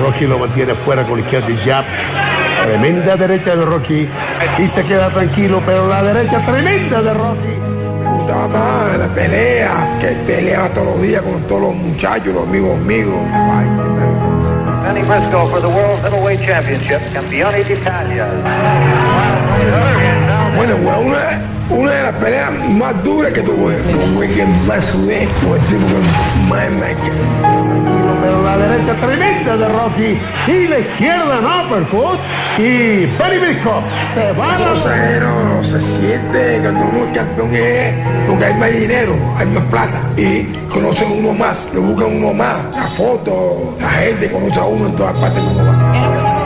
Rocky lo mantiene fuera con la izquierda y jab. Tremenda derecha de Rocky y se queda tranquilo, pero la derecha tremenda de Rocky. Me gustaba más la pelea, que peleaba todos los días con todos los muchachos, los amigos míos. Manny Briscoe for the World Middleweight Championship, campione d'Italia. Bueno, fue una, una de las peleas más duras que tuve. Como el que más sudé, con el tipo que más me pero la derecha tremenda de Rocky y la izquierda no, uppercut. Y Mary Briscoe se va a la no se siente cuando uno es campeón es porque hay más dinero, hay más plata y conocen uno más, le buscan uno más, la foto, la gente conoce a uno en todas partes uno va.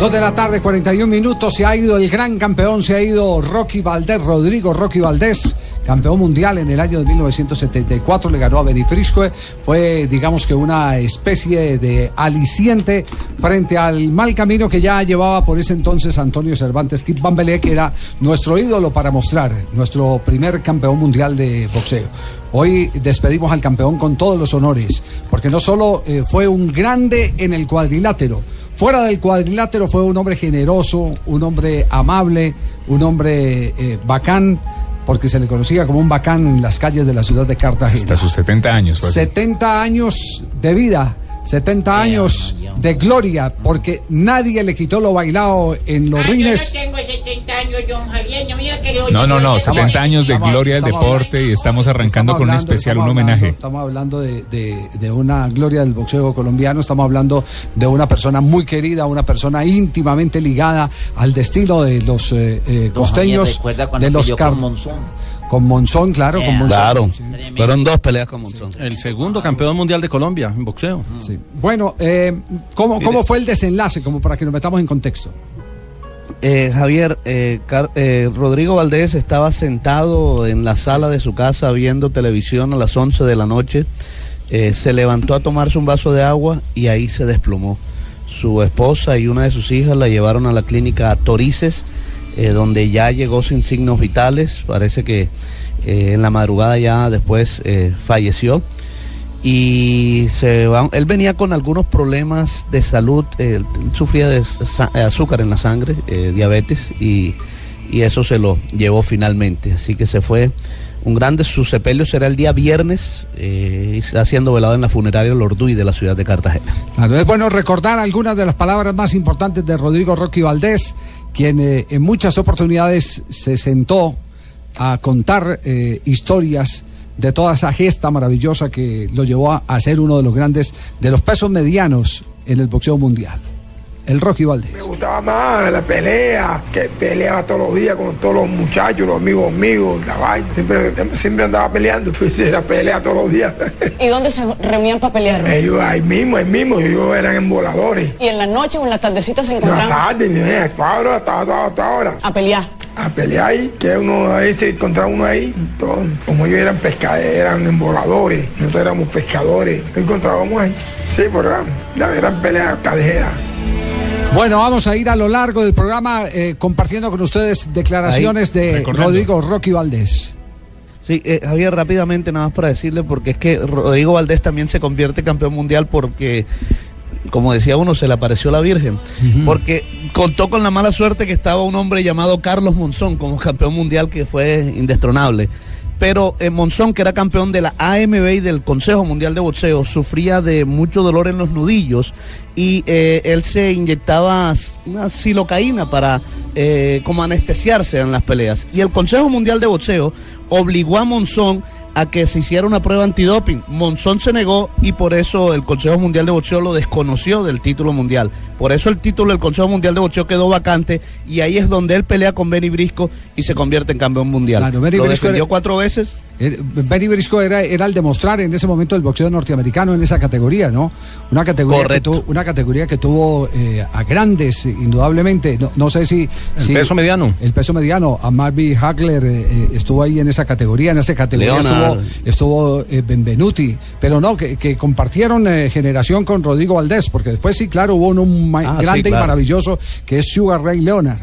Dos de la tarde, 41 minutos. Se ha ido el gran campeón, se ha ido Rocky Valdés, Rodrigo Rocky Valdés, campeón mundial en el año de 1974. Le ganó a Benny Frisco. Fue, digamos que, una especie de aliciente frente al mal camino que ya llevaba por ese entonces Antonio Cervantes Kip Bambelé, que era nuestro ídolo para mostrar, nuestro primer campeón mundial de boxeo. Hoy despedimos al campeón con todos los honores, porque no solo eh, fue un grande en el cuadrilátero, Fuera del cuadrilátero fue un hombre generoso, un hombre amable, un hombre eh, bacán, porque se le conocía como un bacán en las calles de la ciudad de Cartagena. Hasta sus 70 años. fue así. 70 años de vida, 70 años de gloria, porque nadie le quitó lo bailado en los Ah, yo rines. no tengo 70 años, John Javier. No, mira que lo No, no, no, yo- 70 años de Estamos- gloria del estamos deporte y estamos arrancando Estamos con un hablando- especial, un homenaje. Estamos hablando de, de- de una gloria del boxeo colombiano, estamos hablando de una persona muy querida, una persona íntimamente ligada al destino de los eh, eh, costeños, Javier, ¿recuerda cuando de los car- con Monzón? Claro, con Eh, Monzón. Claro, Sí, fueron dos peleas con Monzón. El segundo campeón mundial de Colombia en boxeo. sí. Bueno, eh, ¿cómo, ¿cómo fue el desenlace? Como para que nos metamos en contexto. Eh, Javier, eh, eh, Rodrigo Valdés estaba sentado en la sala de su casa viendo televisión a las 11 de la noche. Eh, se levantó a tomarse un vaso de agua y ahí se desplomó. Su esposa y una de sus hijas la llevaron a la clínica Torices, eh, donde ya llegó sin signos vitales. Parece que eh, en la madrugada ya después eh, falleció. y él venía con algunos problemas de salud, sufría de azúcar en la sangre, diabetes, y, y eso se lo llevó finalmente. Así que se fue un grande, su sepelio será el día viernes, y está siendo velado en la funeraria Lorduy de la ciudad de Cartagena. Es bueno recordar algunas de las palabras más importantes de Rodrigo Rocky Valdés, quien eh, en muchas oportunidades se sentó a contar eh, historias de toda esa gesta maravillosa que lo llevó a, a ser uno de los grandes, de los pesos medianos en el boxeo mundial. El Rocky Valdés. Me gustaba más la pelea, que peleaba todos los días con todos los muchachos, los amigos míos, la vaina. Siempre, siempre andaba peleando, pues era pelea todos los días. ¿Y dónde se reunían para pelear? Ellos ahí mismo, ahí mismo, ellos eran emboladores. ¿Y en la noche o en la tardecita se La encontraban tarde, ni a toda hora, hasta, hasta, hasta ahora. a pelear? A pelear ahí, que uno ahí se encontraba uno ahí. todo. como ellos eran pescadores, eran emboladores, nosotros éramos pescadores, nos encontrábamos ahí. Sí, por la eran peleas callejeras. Bueno, vamos a ir a lo largo del programa eh, compartiendo con ustedes declaraciones de recordando. Rodrigo Rocky Valdés. Sí, eh, Javier, rápidamente nada más para decirle, porque es que Rodrigo Valdés también se convierte campeón mundial porque, como decía uno, se le apareció la Virgen. Porque contó con la mala suerte que estaba un hombre llamado Carlos Monzón como campeón mundial que fue indestronable. pero eh, Monzón, que era campeón de la AMB y del Consejo Mundial de Boxeo, sufría de mucho dolor en los nudillos y eh, él se inyectaba una silocaína para eh, como anestesiarse en las peleas. Y el Consejo Mundial de Boxeo obligó a Monzón a que se hiciera una prueba antidoping. Monzón se negó y por eso el Consejo Mundial de Boxeo lo desconoció del título mundial. Por eso el título del Consejo Mundial de Boxeo quedó vacante y ahí es donde él pelea con Benny Brisco y se convierte en campeón mundial. Claro, lo defendió cuatro veces. Eh, Benny Briscoe era, era el demostrar en ese momento el boxeo norteamericano en esa categoría, ¿no? Una categoría que tuvo, una categoría que tuvo eh, a grandes, indudablemente. No, no sé si. El si- peso mediano. El peso mediano. A Marvin Hagler eh, estuvo ahí en esa categoría. En esa categoría Leonard. estuvo, estuvo eh, Benvenuti. Pero no, que, que compartieron eh, generación con Rodrigo Valdés, porque después sí, claro, hubo uno ma- Ah, sí, grande y maravilloso que es Sugar Ray Leonard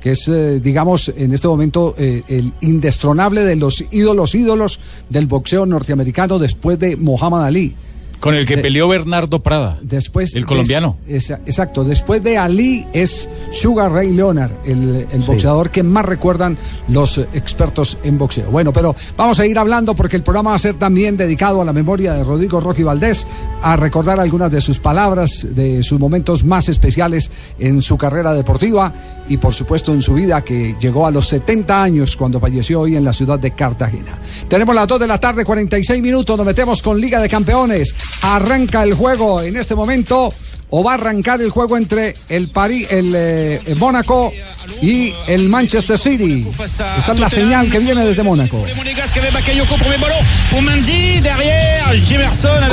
que es, eh, digamos, en este momento eh, el indestronable de los ídolos, ídolos del boxeo norteamericano después de Muhammad Ali. Con el que De- peleó Bernardo Prada. Después El colombiano. exacto. Después de Ali es Sugar Ray Leonard, el, el boxeador que más recuerdan los eh, expertos en boxeo. Bueno, pero vamos a ir hablando porque el programa va a ser también dedicado a la memoria de Rodrigo Rocky Valdés, a recordar algunas de sus palabras, de sus momentos más especiales en su carrera deportiva y por supuesto en su vida que llegó a los 70 años cuando falleció hoy en la ciudad de Cartagena. Tenemos las 2 de la tarde, 46 minutos, nos metemos con Liga de Campeones. Arranca el juego en este momento o va a arrancar el juego entre el París, el, eh, el Mónaco y el Manchester City. Esta es la señal que viene desde Mónaco.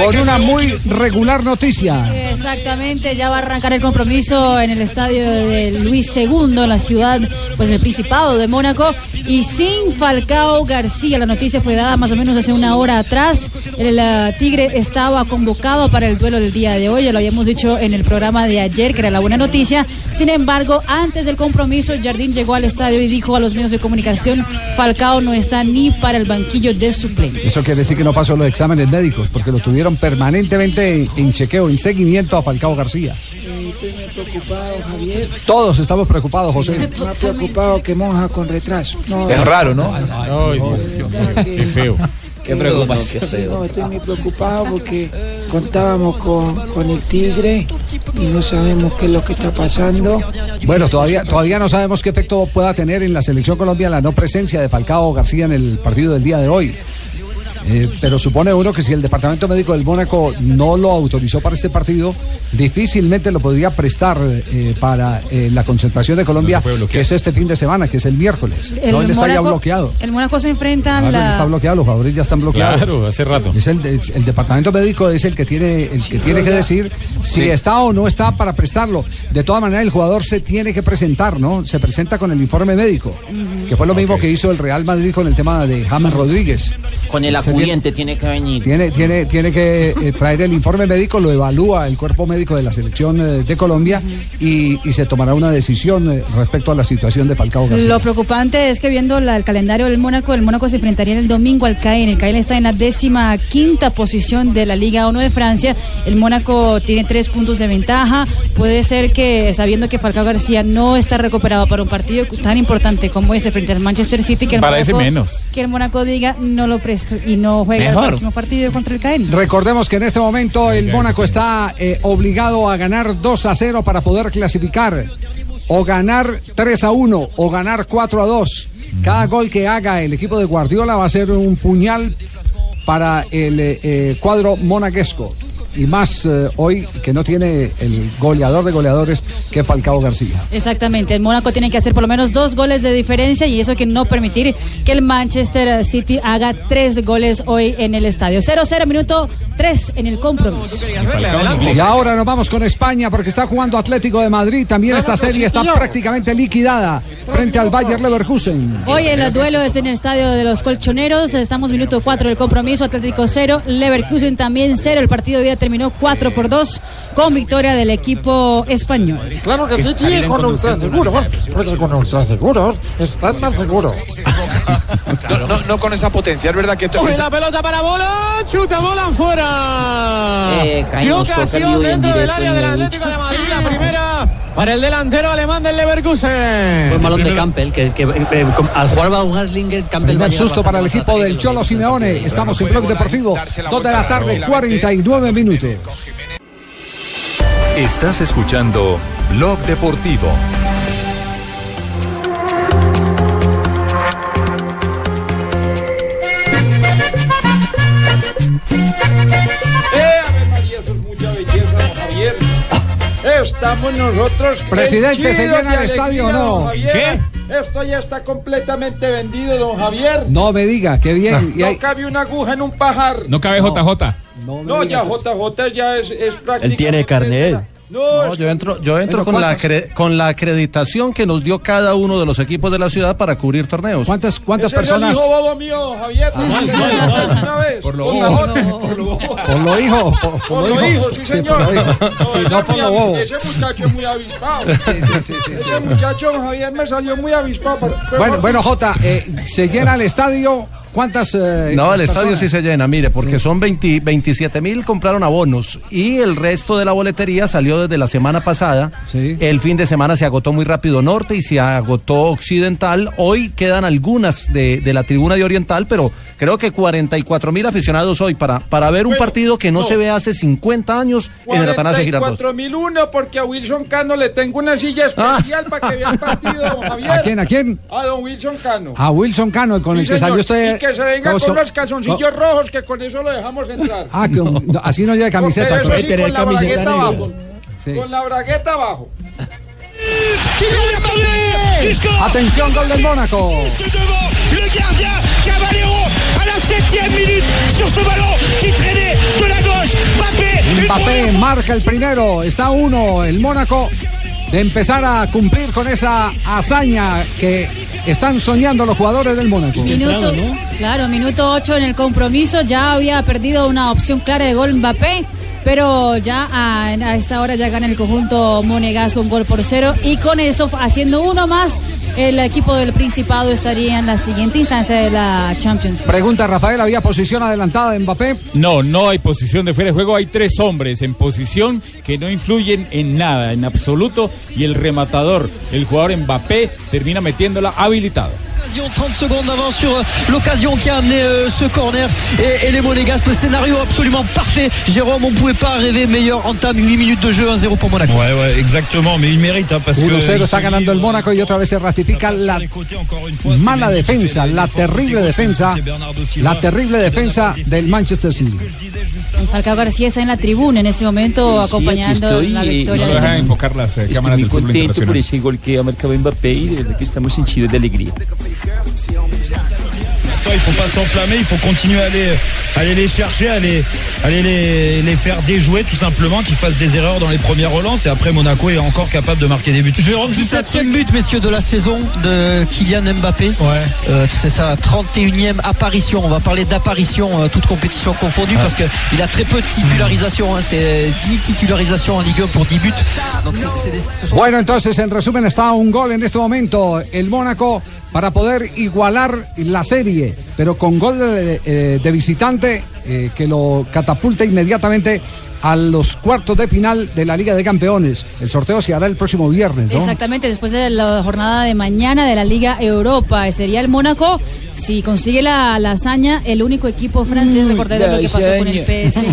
Con una muy regular noticia. Exactamente, ya va a arrancar el compromiso en el estadio de Luis II, en la ciudad, pues el Principado de Mónaco, y sin Falcao García. La noticia fue dada más o menos hace una hora atrás. El eh, Tigre estaba convocado para el duelo del día de hoy, ya lo habíamos dicho en el programa de ayer, que era la buena noticia. Sin embargo, antes del compromiso, Jardín llegó al estadio y dijo a los medios de comunicación, Falcao no está ni para el banquillo de suplentes. Eso quiere decir que no pasó los exámenes médicos, porque lo tuvieron permanentemente en, en chequeo, en seguimiento a Falcao García. Estoy muy preocupado, Javier. Todos estamos preocupados, José. Más preocupado que monja con retraso. No, Es raro, ¿no? Qué feo. Qué preocupación. No, estoy muy preocupado porque contábamos con, con el Tigre y no sabemos qué es lo que está pasando. Bueno, todavía, todavía no sabemos qué efecto pueda tener en la selección Colombia la no presencia de Falcao García en el partido del día de hoy. Eh, pero supone uno que si el departamento médico del Mónaco no lo autorizó para este partido, difícilmente lo podría prestar eh, para eh, la concentración de Colombia, que es este fin de semana, que es el miércoles. no, él está ya bloqueado. El Mónaco se enfrenta a Claro, él está la... bloqueado, los jugadores ya están bloqueados. Claro, hace rato. Es el, es- el departamento médico es el que tiene el que tiene que decir si Sí. está o no está para prestarlo. De todas maneras, el jugador se tiene que presentar, ¿no? Se presenta con el informe médico, que fue lo mismo que hizo el Real Madrid con el tema de James Rodríguez. Con el acudiente tiene que venir. Tiene, tiene, tiene que eh, traer el informe médico, lo evalúa el cuerpo médico de la selección eh, de Colombia y, y se tomará una decisión eh, respecto a la situación de Falcao García. Lo preocupante es que viendo la- el calendario del Mónaco, el Mónaco se enfrentaría el domingo al CAEN. El CAEN está en la décima quinta posición de la Liga 1 de Francia. El Mónaco tiene tres puntos de ventaja. Puede ser que, sabiendo que Falcao García no está recuperado para un partido tan importante como ese frente al Manchester City, que el, Parece Mónaco, menos. que el Mónaco diga no lo presto y no juega Mejor. el próximo partido contra el CAEN. Recordemos que en este momento el Mónaco está eh, obligado a ganar 2 a 0 para poder clasificar. O ganar 3 a 1 o ganar 4 a 2. Cada gol que haga el equipo de Guardiola va a ser un puñal para el eh, eh, cuadro monaguesco. Y más eh, hoy que no tiene el goleador de goleadores que Falcao García. Exactamente, el Mónaco tiene que hacer por lo menos dos goles de diferencia y eso que no permitir que el Manchester City haga tres goles hoy en el estadio. 0-0, minuto 3 en el compromiso. Y ahora nos vamos con España porque está jugando Atlético de Madrid. También esta serie está prácticamente liquidada frente al Bayer Leverkusen. Hoy el duelo es en el estadio de los Colchoneros. Estamos minuto 4 del compromiso. Atlético 0, Leverkusen también 0. El partido de hoy terminó 4 por 2 con victoria del equipo español. Claro que sí, sí, con ultraseguros. Porque con ultraseguros están más seguros. No, no, no con esa potencia, es verdad que esto Coge la pelota para bola, chuta bola fuera. Eh, ocasión y en dentro del área del el- Atlético de Madrid, la primera para el delantero alemán del Leverkusen. Fue un balón de Campbell, que, que, eh, com- al jugar Campbell va a Primer llegar susto para el equipo del Cholo Simeone. Estamos en Blog Deportivo. 2 de la tarde, 49 minutos. Estás escuchando Blog Deportivo. Estamos nosotros. Presidente, ¿se llena el estadio o no? Javier. Esto ya está completamente vendido, don Javier. No me diga, qué bien. Y No cabe una aguja en un pajar. No cabe JJ. No, ya JJ ya es, es prácticamente... Él tiene carnet. No, No, yo entro, yo entro con, la con la acreditación que nos dio cada uno de los equipos de la ciudad para cubrir torneos. ¿Cuántas, cuántas ese personas? hijo bobo mío, Por lo bobo. J, por lo bobo. Por lo hijo. Por, por Por lo lo hijo. sí, por señor. lo hijo. Sí, no por lo bobo. Ese muchacho es muy avispado. Sí, sí, sí, sí, sí. Ese muchacho, Javier, me salió muy avispado. pero- pero- Bueno, bueno, Jota, eh, ¿se llena el estadio? ¿Cuántas? eh, No, el estadio personas? sí se llena, mire, porque son 20 27 mil compraron abonos y el resto de la boletería salió desde la semana pasada. El fin de semana se agotó muy rápido norte y se agotó occidental. Hoy quedan algunas de, de la tribuna de oriental, pero creo que 44 mil aficionados hoy para, para ver un Bueno, partido que no, no. se ve hace 50 años en el Atanasio Girardot. 44.001 porque a Wilson Cano le tengo una silla especial para que vea el partido, don Javier. ¿A quién, a quién? A don Wilson Cano. A Wilson Cano, con Sí, el que señor, salió usted. Y que se venga ¿cómo con los calzoncillos rojos, que con eso lo dejamos entrar. Ah, que un- no, así no lleva camiseta. Pero eso sí, con la bragueta negra. abajo. Sí. Con la bragueta abajo. Atención, gol del Mónaco. Le gardien Caballero à la septième minute sur ce ballon qui traînait de la gauche. Mbappé, une Mbappé marca el primero. Está uno, el Mónaco, de empezar a cumplir con esa hazaña que están soñando los jugadores del Mónaco. Minuto, claro, minuto 8 en el compromiso. Ya había perdido una opción clara de gol Mbappé. Pero ya a, a esta hora ya gana el conjunto Monegasco un gol por cero. Y con eso, haciendo uno más, el equipo del Principado estaría en la siguiente instancia de la Champions. Pregunta Rafael, ¿había posición adelantada de Mbappé? No, no hay posición de fuera de juego. Hay tres hombres en posición que no influyen en nada, en absoluto. Y el rematador, el jugador Mbappé, termina metiéndola habilitado. Occasion, 30 secondes d'avance sur euh, l'occasion qui a amené euh, ce corner et, et les Monégasques. Le scénario absolument parfait. Jérôme, on pouvait pas rêver meilleur entame 8 minutes de jeu 1-0 pour Monaco. Ouais, ouais, exactement, mais il mérite hein, parce que. 1-0 está ganando el Mónaco y otra vez se ratifica la mala defensa, la terrible defensa, la terrible defensa del Manchester City. Falcao García está en la tribuna en ese momento acompañando la victoria. Del- dejan enfocar las eh, Estoy cámaras muy del contento por ese gol que ha marcado Mbappé y de verdad que estamos henchidos de alegría. Il faut pas s'enflammer, il faut continuer à aller, aller les chercher, aller, aller les, les faire déjouer tout simplement, qu'ils fassent des erreurs dans les premières relances et après Monaco est encore capable de marquer des buts. Jérôme, juste un truc. Septième but, messieurs, de la saison de Kylian Mbappé. Euh, c'est sa 31e apparition. On va parler d'apparition, euh, toute compétition confondue, parce qu'il a très peu de titularisation. hein. C'est 10 titularisations en Ligue 1 pour 10 buts. Donc c'est- c'est des- ce sont- Bueno, entonces en resumen está a un gol en este momento el Mónaco para poder igualar la serie, pero con gol de, eh, visitante eh, que lo catapulta inmediatamente a los cuartos de final de la Liga de Campeones. El sorteo se hará el próximo viernes, ¿no? Exactamente, después de la jornada de mañana de la Liga Europa. Sería el Mónaco, si consigue la, la hazaña, el único equipo francés, Mm, lo que pasó con el PS.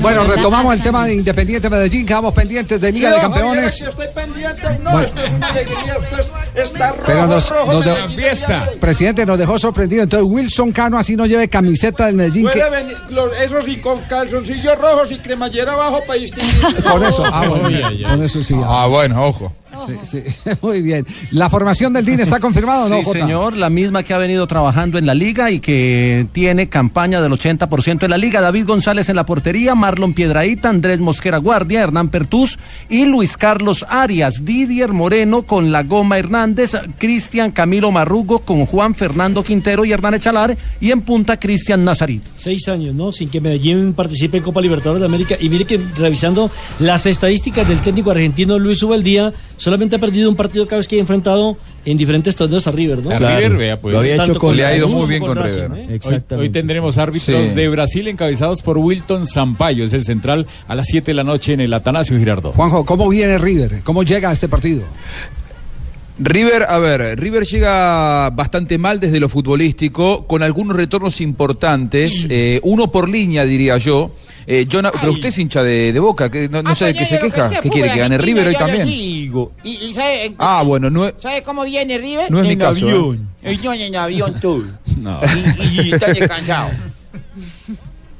Bueno, retomamos el tema de Independiente Medellín, quedamos pendientes de Liga de Campeones. que estoy pendiente. No, Bueno. esto es una alegría. Usted está rojo, Pero nos, rojo. nos se de- me quita ya. Presidente, nos dejó sorprendido. Entonces, Wilson Cano así no camiseta del Medellín. que- venir, eso sí, con calzoncillos rojos y cremallera abajo para distinguir. Con eso, ah, bueno, con eso sí. Ah, bueno, ojo. Sí, sí, muy bien. ¿La formación del DIN está confirmada o no, Sí, Jota? señor, la misma que ha venido trabajando en la liga y que tiene campaña del 80% en la liga. David González en la portería, Marlon Piedraíta, Andrés Mosquera Guardia, Hernán Pertús y Luis Carlos Arias, Didier Moreno con la Goma Hernández, Cristian Camilo Marrugo con Juan Fernando Quintero y Hernán Echalar y en punta Cristian Nazarit. Seis años, ¿no? Sin que Medellín participe en Copa Libertadores de América. Y mire que revisando las estadísticas del técnico argentino Luis Ubaldía, solamente ha perdido un partido cada vez que ha enfrentado en diferentes torneos a River, ¿no? A River, vea, pues. Tanto con le ha ido muy bien con Racing, River. ¿eh? Hoy, hoy tendremos árbitros Sí. de Brasil encabezados por Wilton Sampaio, es el central a las 7 de la noche en el Atanasio Girardot. Juanjo, ¿cómo viene River? ¿Cómo llega a este partido? River, a ver, River llega bastante mal desde lo futbolístico, con algunos retornos importantes, eh, uno por línea diría yo. Eh, pero usted es hincha de, de Boca, que no, no sé de qué se queja. ¿Qué quiere? ¿Que gane River hoy también? ¿Y, y sabe, Ah, bueno, no es, ¿sabe cómo viene River? no es mi en caso. ¿eh? avión. No, en avión todo. No. Y, y está descansado.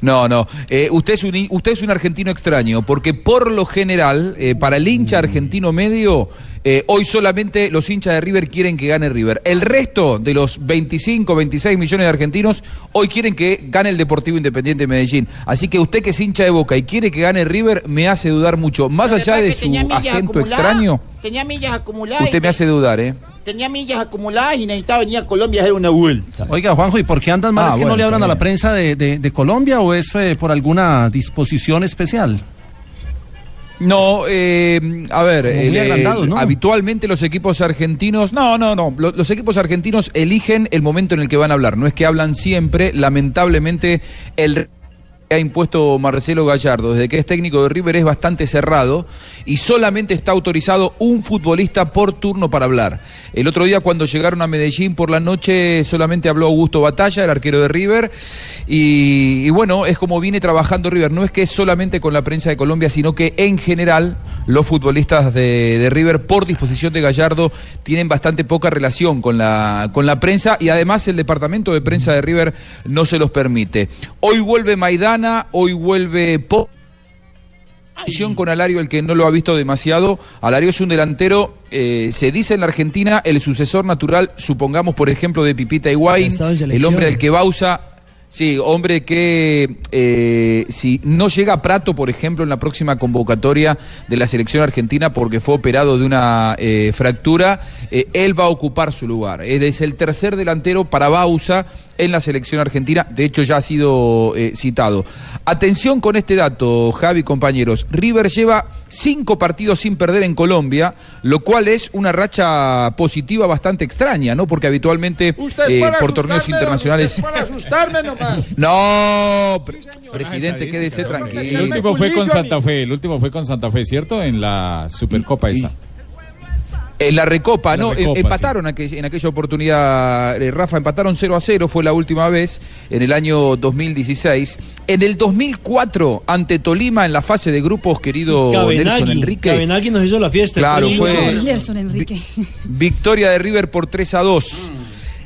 No, no. Eh, usted, es un, usted es un argentino extraño, porque por lo general, eh, para el hincha argentino medio, eh, hoy solamente los hinchas de River quieren que gane River. El resto de los 25, 26 millones de argentinos hoy quieren que gane el Deportivo Independiente de Medellín. Así que usted que es hincha de Boca y quiere que gane River, me hace dudar mucho. Más allá de su acento extraño, Tenía millas acumuladas. usted me hace dudar, ¿eh? Tenía millas acumuladas y necesitaba venir a Colombia a hacer una vuelta. Oiga, Juanjo, ¿y por qué andan mal? Ah, ¿Es que bueno, no le hablan a la prensa de, de- de Colombia o es eh, por alguna disposición especial? No, eh, a ver, el, eh, habitualmente los equipos argentinos, no, no, no, lo- los equipos argentinos eligen el momento en el que van a hablar, no es que hablan siempre, lamentablemente el ha impuesto Marcelo Gallardo desde que es técnico de River es bastante cerrado y solamente está autorizado un futbolista por turno para hablar. El otro día cuando llegaron a Medellín por la noche solamente habló Augusto Batalla, el arquero de River, y, bueno, es como viene trabajando River. No es que es solamente con la prensa de Colombia, sino que en general los futbolistas de, River, por disposición de Gallardo, tienen bastante poca relación con la, con la prensa y además el departamento de prensa de River no se los permite. Hoy vuelve Hoy vuelve Po. Con Alario, el que no lo ha visto demasiado. Alario es un delantero, eh, se dice en la Argentina, el sucesor natural, supongamos por ejemplo, de Pipita Higuaín, el hombre al que Bausa. Sí, hombre que eh, si no llega Prato, por ejemplo, en la próxima convocatoria de la selección argentina porque fue operado de una eh, fractura, eh, él va a ocupar su lugar. Él es el tercer delantero para Bausa en la selección argentina, de hecho ya ha sido eh, citado. Atención con este dato, Javi, compañeros. River lleva cinco partidos sin perder en Colombia, lo cual es una racha positiva bastante extraña, ¿no? Porque habitualmente eh, por torneos internacionales... usted Para asustarme nomás. No, pre- presidente, quédese tranquilo. El último fue con Santa Fe, el último fue con Santa Fe, ¿cierto? En la Supercopa esta. En la Recopa, la ¿no? Recopa, Em- empataron en aquella oportunidad, eh, Rafa, empataron 0 a 0, fue la última vez, en el año 2016. En el 2004, ante Tolima, en la fase de grupos, querido Nelson Cabenagui, Enrique. Cabenagui nos hizo la fiesta. Claro, fue-. Gerson Enrique. Victoria de River por 3 a 2.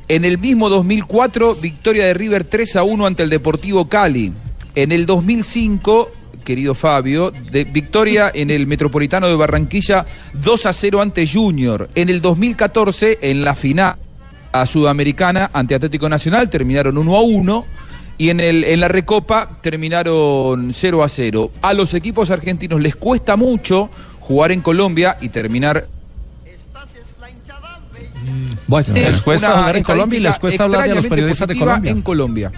En el mismo 2004, victoria de River 3 a 1 ante el Deportivo Cali. En el 2005, querido Fabio, de victoria en el Metropolitano de Barranquilla 2 a 0 ante Junior. En el 2014, en la final a Sudamericana ante Atlético Nacional, terminaron 1 a 1. Y en, el, en la Recopa terminaron 0 a 0. A los equipos argentinos les cuesta mucho jugar en Colombia y terminar Bueno, Les cuesta jugar en Colombia y les cuesta hablar de los periodistas de Colombia. En Colombia.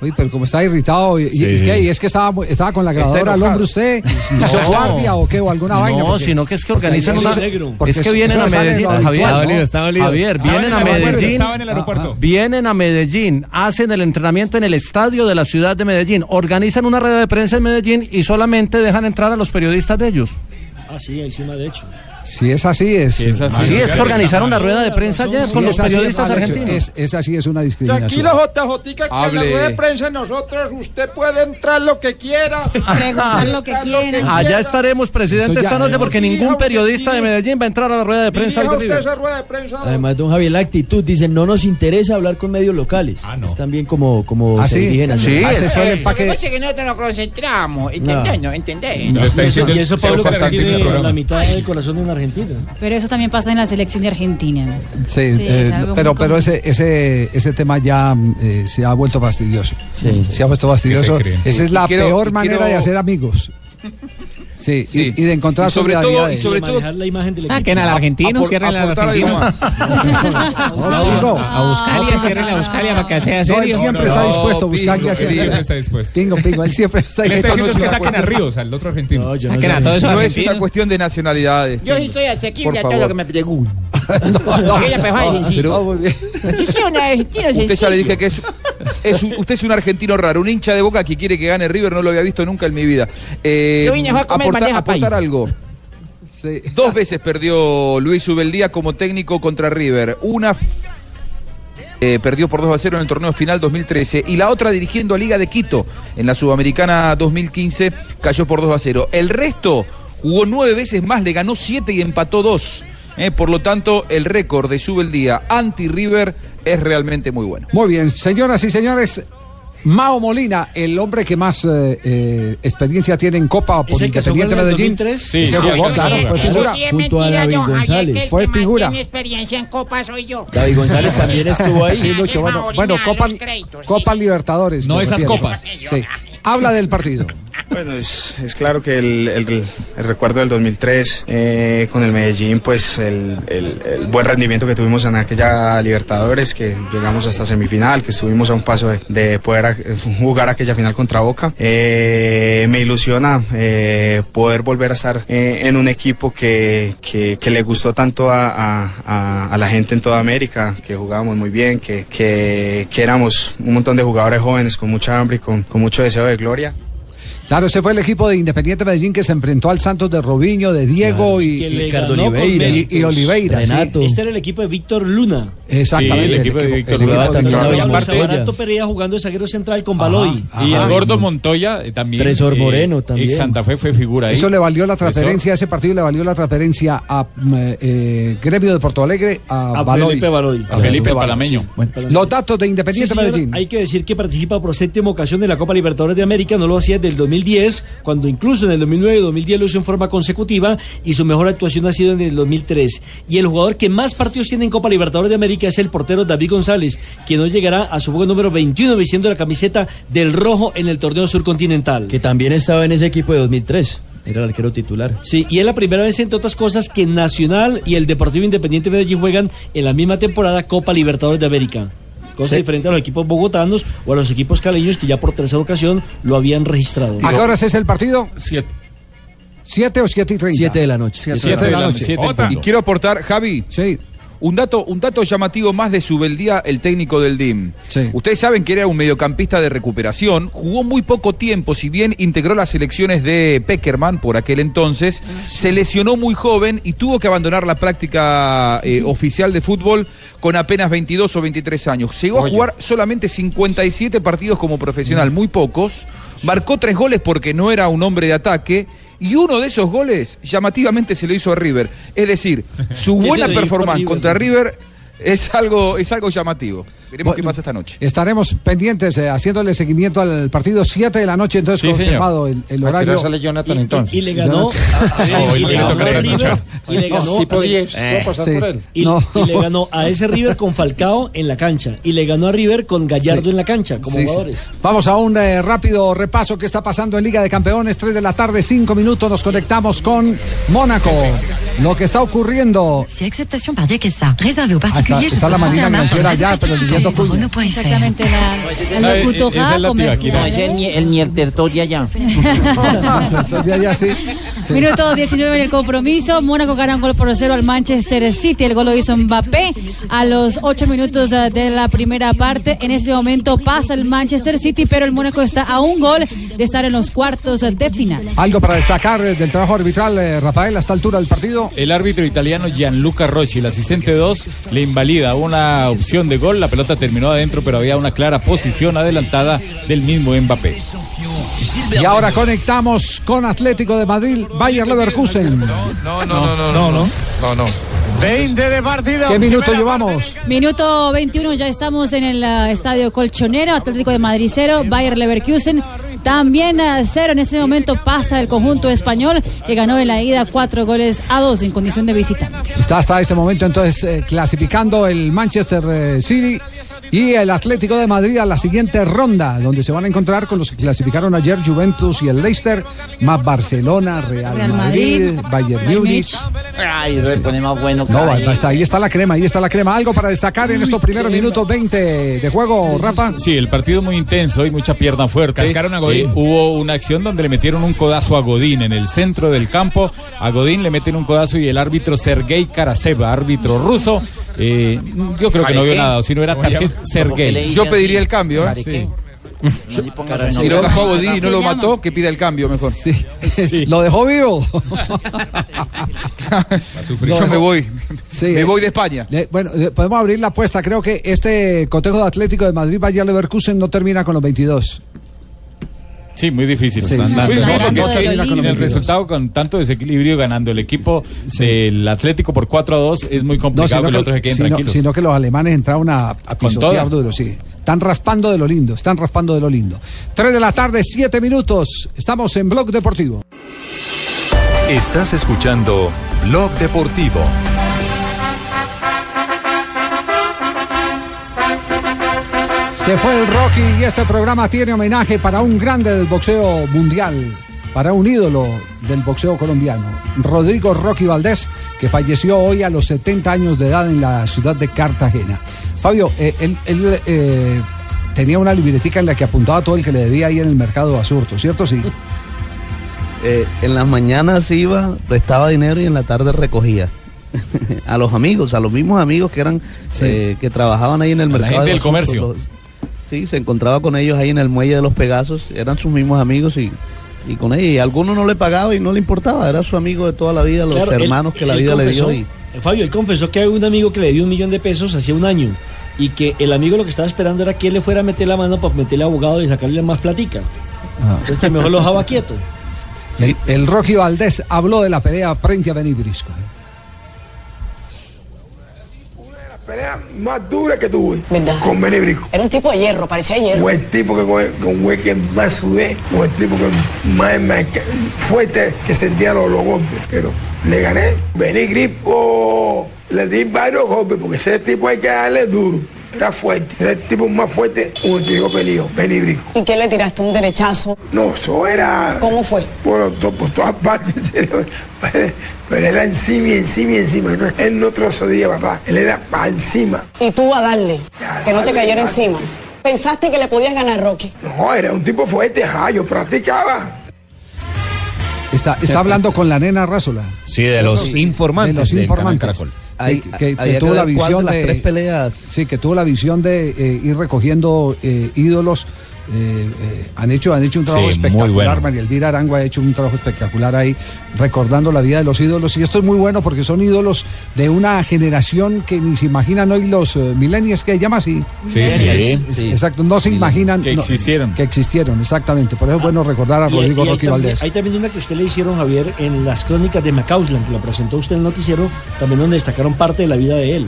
Oye, pero como está irritado, ¿y, y- Sí. y qué? ¿Y es que estaba, estaba con la grabadora al hombro usted? No. ¿Hizo guardia o qué? ¿O alguna No, vaina? Porque- sino que es que organizan una- negro. Es que vienen a Medellín, lo Javier, habitual, está ¿no? está dolido. Javier, Estaba vienen en a Medellín, estaba en el aeropuerto. vienen a Medellín, hacen el entrenamiento en el estadio de la ciudad de Medellín, organizan una red de prensa en Medellín y solamente dejan entrar a los periodistas de ellos. Ah, sí, encima de hecho. Si es así, es. Si es así. Es que organizaron una rueda de prensa ayer Si con los es periodistas es argentinos. Es, es así, es una discriminación. Tranquilo, JJ, que en la rueda de prensa nosotros usted puede entrar lo que quiera. Preguntar lo que quiera. Allá estaremos, presidente, esta noche porque ningún periodista de. Medellín va a entrar a la rueda de prensa esa rueda de prensa. Además, don Javier, la actitud, dicen, no nos interesa hablar con medios locales. Es como, como Ah, se sí. dirigen a Sí, Ah, ese es fue el Lo que empaque. pasa es que nosotros nos concentramos, ¿entendés? ¿No? ¿Entendés? Lo está diciendo y eso Pablo que tiene la mitad del corazón de un argentino. Pero eso también pasa en la selección de Argentina. Sí, Sí, eh, es pero, pero ese, ese, ese tema ya eh, se ha vuelto fastidioso. Sí. Se ha vuelto fastidioso. Esa es la quiero- peor manera quiero- de hacer amigos. Sí, y- y de encontrar Y sobre todo, y sobre todo Manejar la imagen del Ah, que en al Apor- argentino, cierren argentino. Ah, A Buscalia, cierren a Buscalia para que sea No, él serio. siempre está dispuesto a buscar Pingo, qué hacer. él siempre está dispuesto. Pingo, pingo, él siempre está Él está diciendo es que dispuesto. saquen a Ríos, al otro argentino. No, es una cuestión de nacionalidades. Yo sí soy asequible Por a todo favor. lo que me preguntan. No, Ella me va a decir. Pero- No, muy bien. Yo soy un argentino Usted ya le dije que es, es un- usted es un argentino raro, un hincha de boca que quiere que gane River, no lo había visto nunca en mi vida. Eh, Yo vine a comer aportar, aportar algo. Sí. Dos veces perdió Luis Ubeldía como técnico contra River. Una eh, perdió por 2 a 0 en el torneo final 2013 y la otra dirigiendo a Liga de Quito en la Sudamericana 2015 cayó por 2 a 0. El resto jugó nueve veces más, le ganó siete y empató dos. Eh, por lo tanto, el récord de Subeldía anti-River es realmente muy bueno. Muy bien, señoras y señores. Mao Molina, el hombre que más eh, eh, experiencia tiene en Copa por ¿Es el que se Independiente jugó en el Medellín. 2003? Sí, Se sí, jugó, a claro, fue figura. Sí, Junto a David González. Fue figura. experiencia en Copa soy yo. David González también estuvo ahí. Sí, Lucho, bueno, Copa, sí. Copa Libertadores. No esas refiero. copas. Sí. Habla del partido. Bueno, es, es claro que el, el- el recuerdo del 2003 eh, con el Medellín, pues el, buen rendimiento que tuvimos en aquella Libertadores, que llegamos hasta semifinal, que estuvimos a un paso de, de poder a- jugar aquella final contra Boca. Eh, me ilusiona eh, poder volver a estar eh, en un equipo que, le gustó tanto a, la gente en toda América, que jugábamos muy bien, que, éramos un montón de jugadores jóvenes con mucha hambre y con mucho deseo de gloria. Claro, ese fue el equipo de Independiente Medellín que se enfrentó al Santos de Robinho, de Diego y, con Oliveira. y- y Oliveira. sí. Renato. Este era el equipo de Víctor Luna. Exactamente. Sí, el equipo de Víctor el equipo Luna. de También Víctor Luna. Pereira jugando de zaguero central con Baloy. Ajá. Y el gordo Montoya eh, también. Tresor Moreno también. Ex Santa Fe fue figura ahí. Eso le valió la transferencia, Tresor. ese partido le valió la transferencia a mm, eh, Gremio de Porto Alegre, a, A Baloy. Felipe Baloy. A Felipe Palameño. Bueno, los datos de Independiente Medellín. Hay que decir que participa por séptima ocasión en la Copa Libertadores de América, no lo hacía desde el 2010, cuando incluso en el 2009 y 2010 lo hizo en forma consecutiva y su mejor actuación ha sido en el 2003. Y el jugador que más partidos tiene en Copa Libertadores de América es el portero David González, quien hoy llegará a su juego número 21 vistiendo la camiseta del rojo en el torneo surcontinental. Que también estaba en ese equipo de 2003. Era el arquero titular. Sí, y es la primera vez, entre otras cosas, que Nacional y el Deportivo Independiente Medellín juegan en la misma temporada Copa Libertadores de América. Cosa Sí. diferente a los equipos bogotanos o a los equipos caleños que ya por tercera ocasión lo habían registrado. ¿A qué horas es el partido? Siete. ¿Siete o siete y treinta? Siete de la noche. Siete, de la noche. Punto. Y quiero aportar, Javi, Sí. Un dato, un dato llamativo más de Subeldía, el técnico del DIM. Sí. Ustedes saben que era un mediocampista de recuperación, jugó muy poco tiempo, si bien integró las selecciones de Peckerman por aquel entonces, se lesionó muy joven y tuvo que abandonar la práctica eh, oficial de fútbol con apenas 22 o 23 años. Llegó a jugar solamente 57 partidos como profesional, muy pocos. Marcó tres goles porque no era un hombre de ataque. Y uno de esos goles llamativamente se lo hizo a River. Es decir, su ¿Qué buena performance contra River es algo, es algo llamativo. Veremos qué Bueno, pasa esta noche. Estaremos pendientes, eh, haciéndole seguimiento al partido 7 de la noche, entonces Sí, confirmado el, el horario. sale Jonathan Y, entonces. y le ganó, Sí, y le ganó y le ganó a- 10. ¿Puedo pasar sí. por él? y, No. y le ganó a ese River con Falcao en la cancha y le ganó a River con Gallardo Sí. en la cancha como Sí, sí. jugadores. Vamos a un eh, rápido repaso que está pasando en Liga de Campeones, 3 de la tarde, 5 minutos, nos conectamos con Mónaco. Lo que está ocurriendo. Si acceptation par Diakessa, réservé aux Ah, está, está la manina financiera ya, pero leyendo fútbol. Exactamente, la, la locutora es comercial. No, es el, el de allá. Sí. Sí. Minuto 19 en el compromiso. Mónaco gana un gol por cero al Manchester City. El gol lo hizo Mbappé a los 8 minutos eh, de la primera parte. En ese momento pasa el Manchester City, pero el Mónaco está a un gol de estar en los cuartos de final. Algo para destacar eh, del trabajo arbitral, eh, Rafael, a esta altura del partido. El árbitro italiano Gianluca Rocci, el asistente 2, le invalida una opción de gol. La pelota terminó adentro, pero había una clara posición adelantada del mismo Mbappé. Y ahora conectamos con Atlético de Madrid, Bayer Leverkusen. No, no, no, no, no, no, no, no. 20 de partido. ¿Qué minuto llevamos? Minuto 21, ya estamos en el eh, estadio Colchonero, Atlético de Madrid 0, Bayer Leverkusen también a cero. En ese momento pasa el conjunto español que ganó en la ida cuatro goles a dos en condición de visitante. Está hasta este momento entonces eh, clasificando el Manchester eh, City Y el Atlético de Madrid a la siguiente ronda, donde se van a encontrar con los que clasificaron ayer Juventus y el Leicester, más Barcelona, Real, Real Madrid, Madrid, Bayern Múnich. Ay, se pone más bueno. No, ahí está la crema, ahí está la crema. Algo para destacar en estos primeros minutos 20 de juego, Rafa. Sí, el partido muy intenso y mucha pierna fuerte. Cascaron a Godín. Hubo una acción donde le metieron un codazo a Godín en el centro del campo. A Godín le meten un codazo y el árbitro Sergei Karaseva, árbitro ruso, eh, yo creo que no vio nada, o si no era tarjeta Sergei. Yo pediría el cambio, ¿eh? Sí. Si lo cajó a Godín y no lo mató, que pida el cambio mejor. Lo dejó vivo. Yo me voy. Sí, me eh, voy de España. le- bueno, podemos abrir la apuesta. Creo que este cotejo de Atlético de Madrid, Bayer Leverkusen, no termina con los 22. Sí, muy difícil. Sí, están sí, dando. muy No, difícil. porque es que Hablando de lo en el resultado con tanto desequilibrio ganando el equipo del Atlético por 4 a 2 es muy No, complicado que los otros se queden sino- tranquilos. sino que los alemanes entraron a, a Con pisotear duro, sí. Están raspando de lo lindo, están raspando de lo lindo. 3 de la tarde, 7 minutos. Estamos en Blog Deportivo. Estás escuchando Blog Deportivo. Se fue el Rocky y este programa tiene homenaje para un grande del boxeo mundial, para un ídolo del boxeo colombiano, Rodrigo Rocky Valdés, que falleció hoy a los 70 años de edad en la ciudad de Cartagena. Fabio, eh, él, él, eh, tenía una libretica en la que apuntaba todo el que le debía ahí en el mercado de Basurto, ¿cierto? Sí. Eh, en las mañanas iba, prestaba dinero y en la tarde recogía. a los amigos, a los mismos amigos que eran eh, que trabajaban ahí en el A la mercado. gente de del comercio. los- sí, se encontraba con ellos ahí en el muelle de los Pegasos, eran sus mismos amigos y, y con ellos. Y a algunos no le pagaba y no le importaba, era su amigo de toda la vida, los Claro, él- hermanos que la vida le dio. Y, eh, Fabio, él confesó que había un amigo que le dio un millón de pesos hacía un año y que el amigo lo que estaba esperando era que él le fuera a meter la mano para meterle abogado y sacarle más platica. Entonces que mejor lo dejaba quieto. El, el Rocky Valdés habló de la pelea frente a Benny pelea más dura que tuve con Benny Brisco. Era un tipo de hierro, parecía hierro. Fue el tipo que con, con que más sudé, fue el tipo que más, fuerte que sentía los, los golpes. Pero le gané. Benny Brisco le di varios golpes porque ese tipo hay que darle duro. Era fuerte, era el tipo más fuerte con el que yo Benny. ¿Y qué le tiraste? ¿Un derechazo? No, eso era. ¿Cómo fue? Por, to- por todas partes. Pero, era encima y encima y encima. No, él no trocedía para atrás, él era para encima. Y tú a darle, que no te cayera dale. encima. ¿Pensaste que le podías ganar, Rocky? No, era un tipo fuerte, ajá, yo practicaba. Está, está hablando con la nena Rásola. Sí, de los ¿Cierto? informantes De los informantes. Sí, Hay- que, que tuvo la cuál de visión las de, tres peleas. Sí, que tuvo la visión de eh, ir recogiendo eh, ídolos. Eh, eh, han hecho han hecho un trabajo Sí, espectacular. bueno. María Elvira Arango ha hecho un trabajo espectacular ahí, recordando la vida de los ídolos. Y esto es muy bueno porque son ídolos de una generación que ni se imaginan hoy los eh, millennials, que llama así. Sí, Es- sí. Exacto, no se imaginan. Que no, existieron. que existieron, exactamente. Por eso es bueno recordar a Y- Rodrigo y Rocky Valdés. hay también una que usted le hicieron, Javier, en las crónicas de Macauslan, que lo presentó usted en el noticiero, también donde destacaron parte de la vida de él.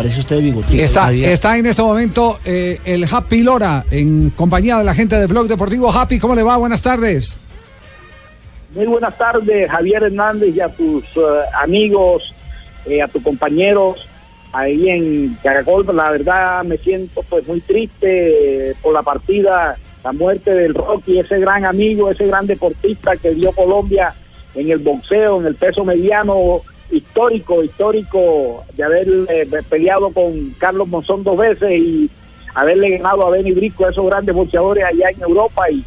Parece usted de bigotito. Está, está en este momento eh, el Happy Lora en compañía de la gente de Blog Deportivo. Happy, ¿cómo le va? Buenas tardes. Muy buenas tardes, Javier Hernández y a tus eh, amigos, eh, a tus compañeros ahí en Caracol. La verdad me siento pues muy triste eh, por la partida, la muerte del Rocky, ese gran amigo, ese gran deportista que dio Colombia en el boxeo, en el peso mediano, histórico, histórico de haber eh, peleado con Carlos Monzón dos veces y haberle ganado a Benny Brisco, a esos grandes boxeadores allá en Europa y,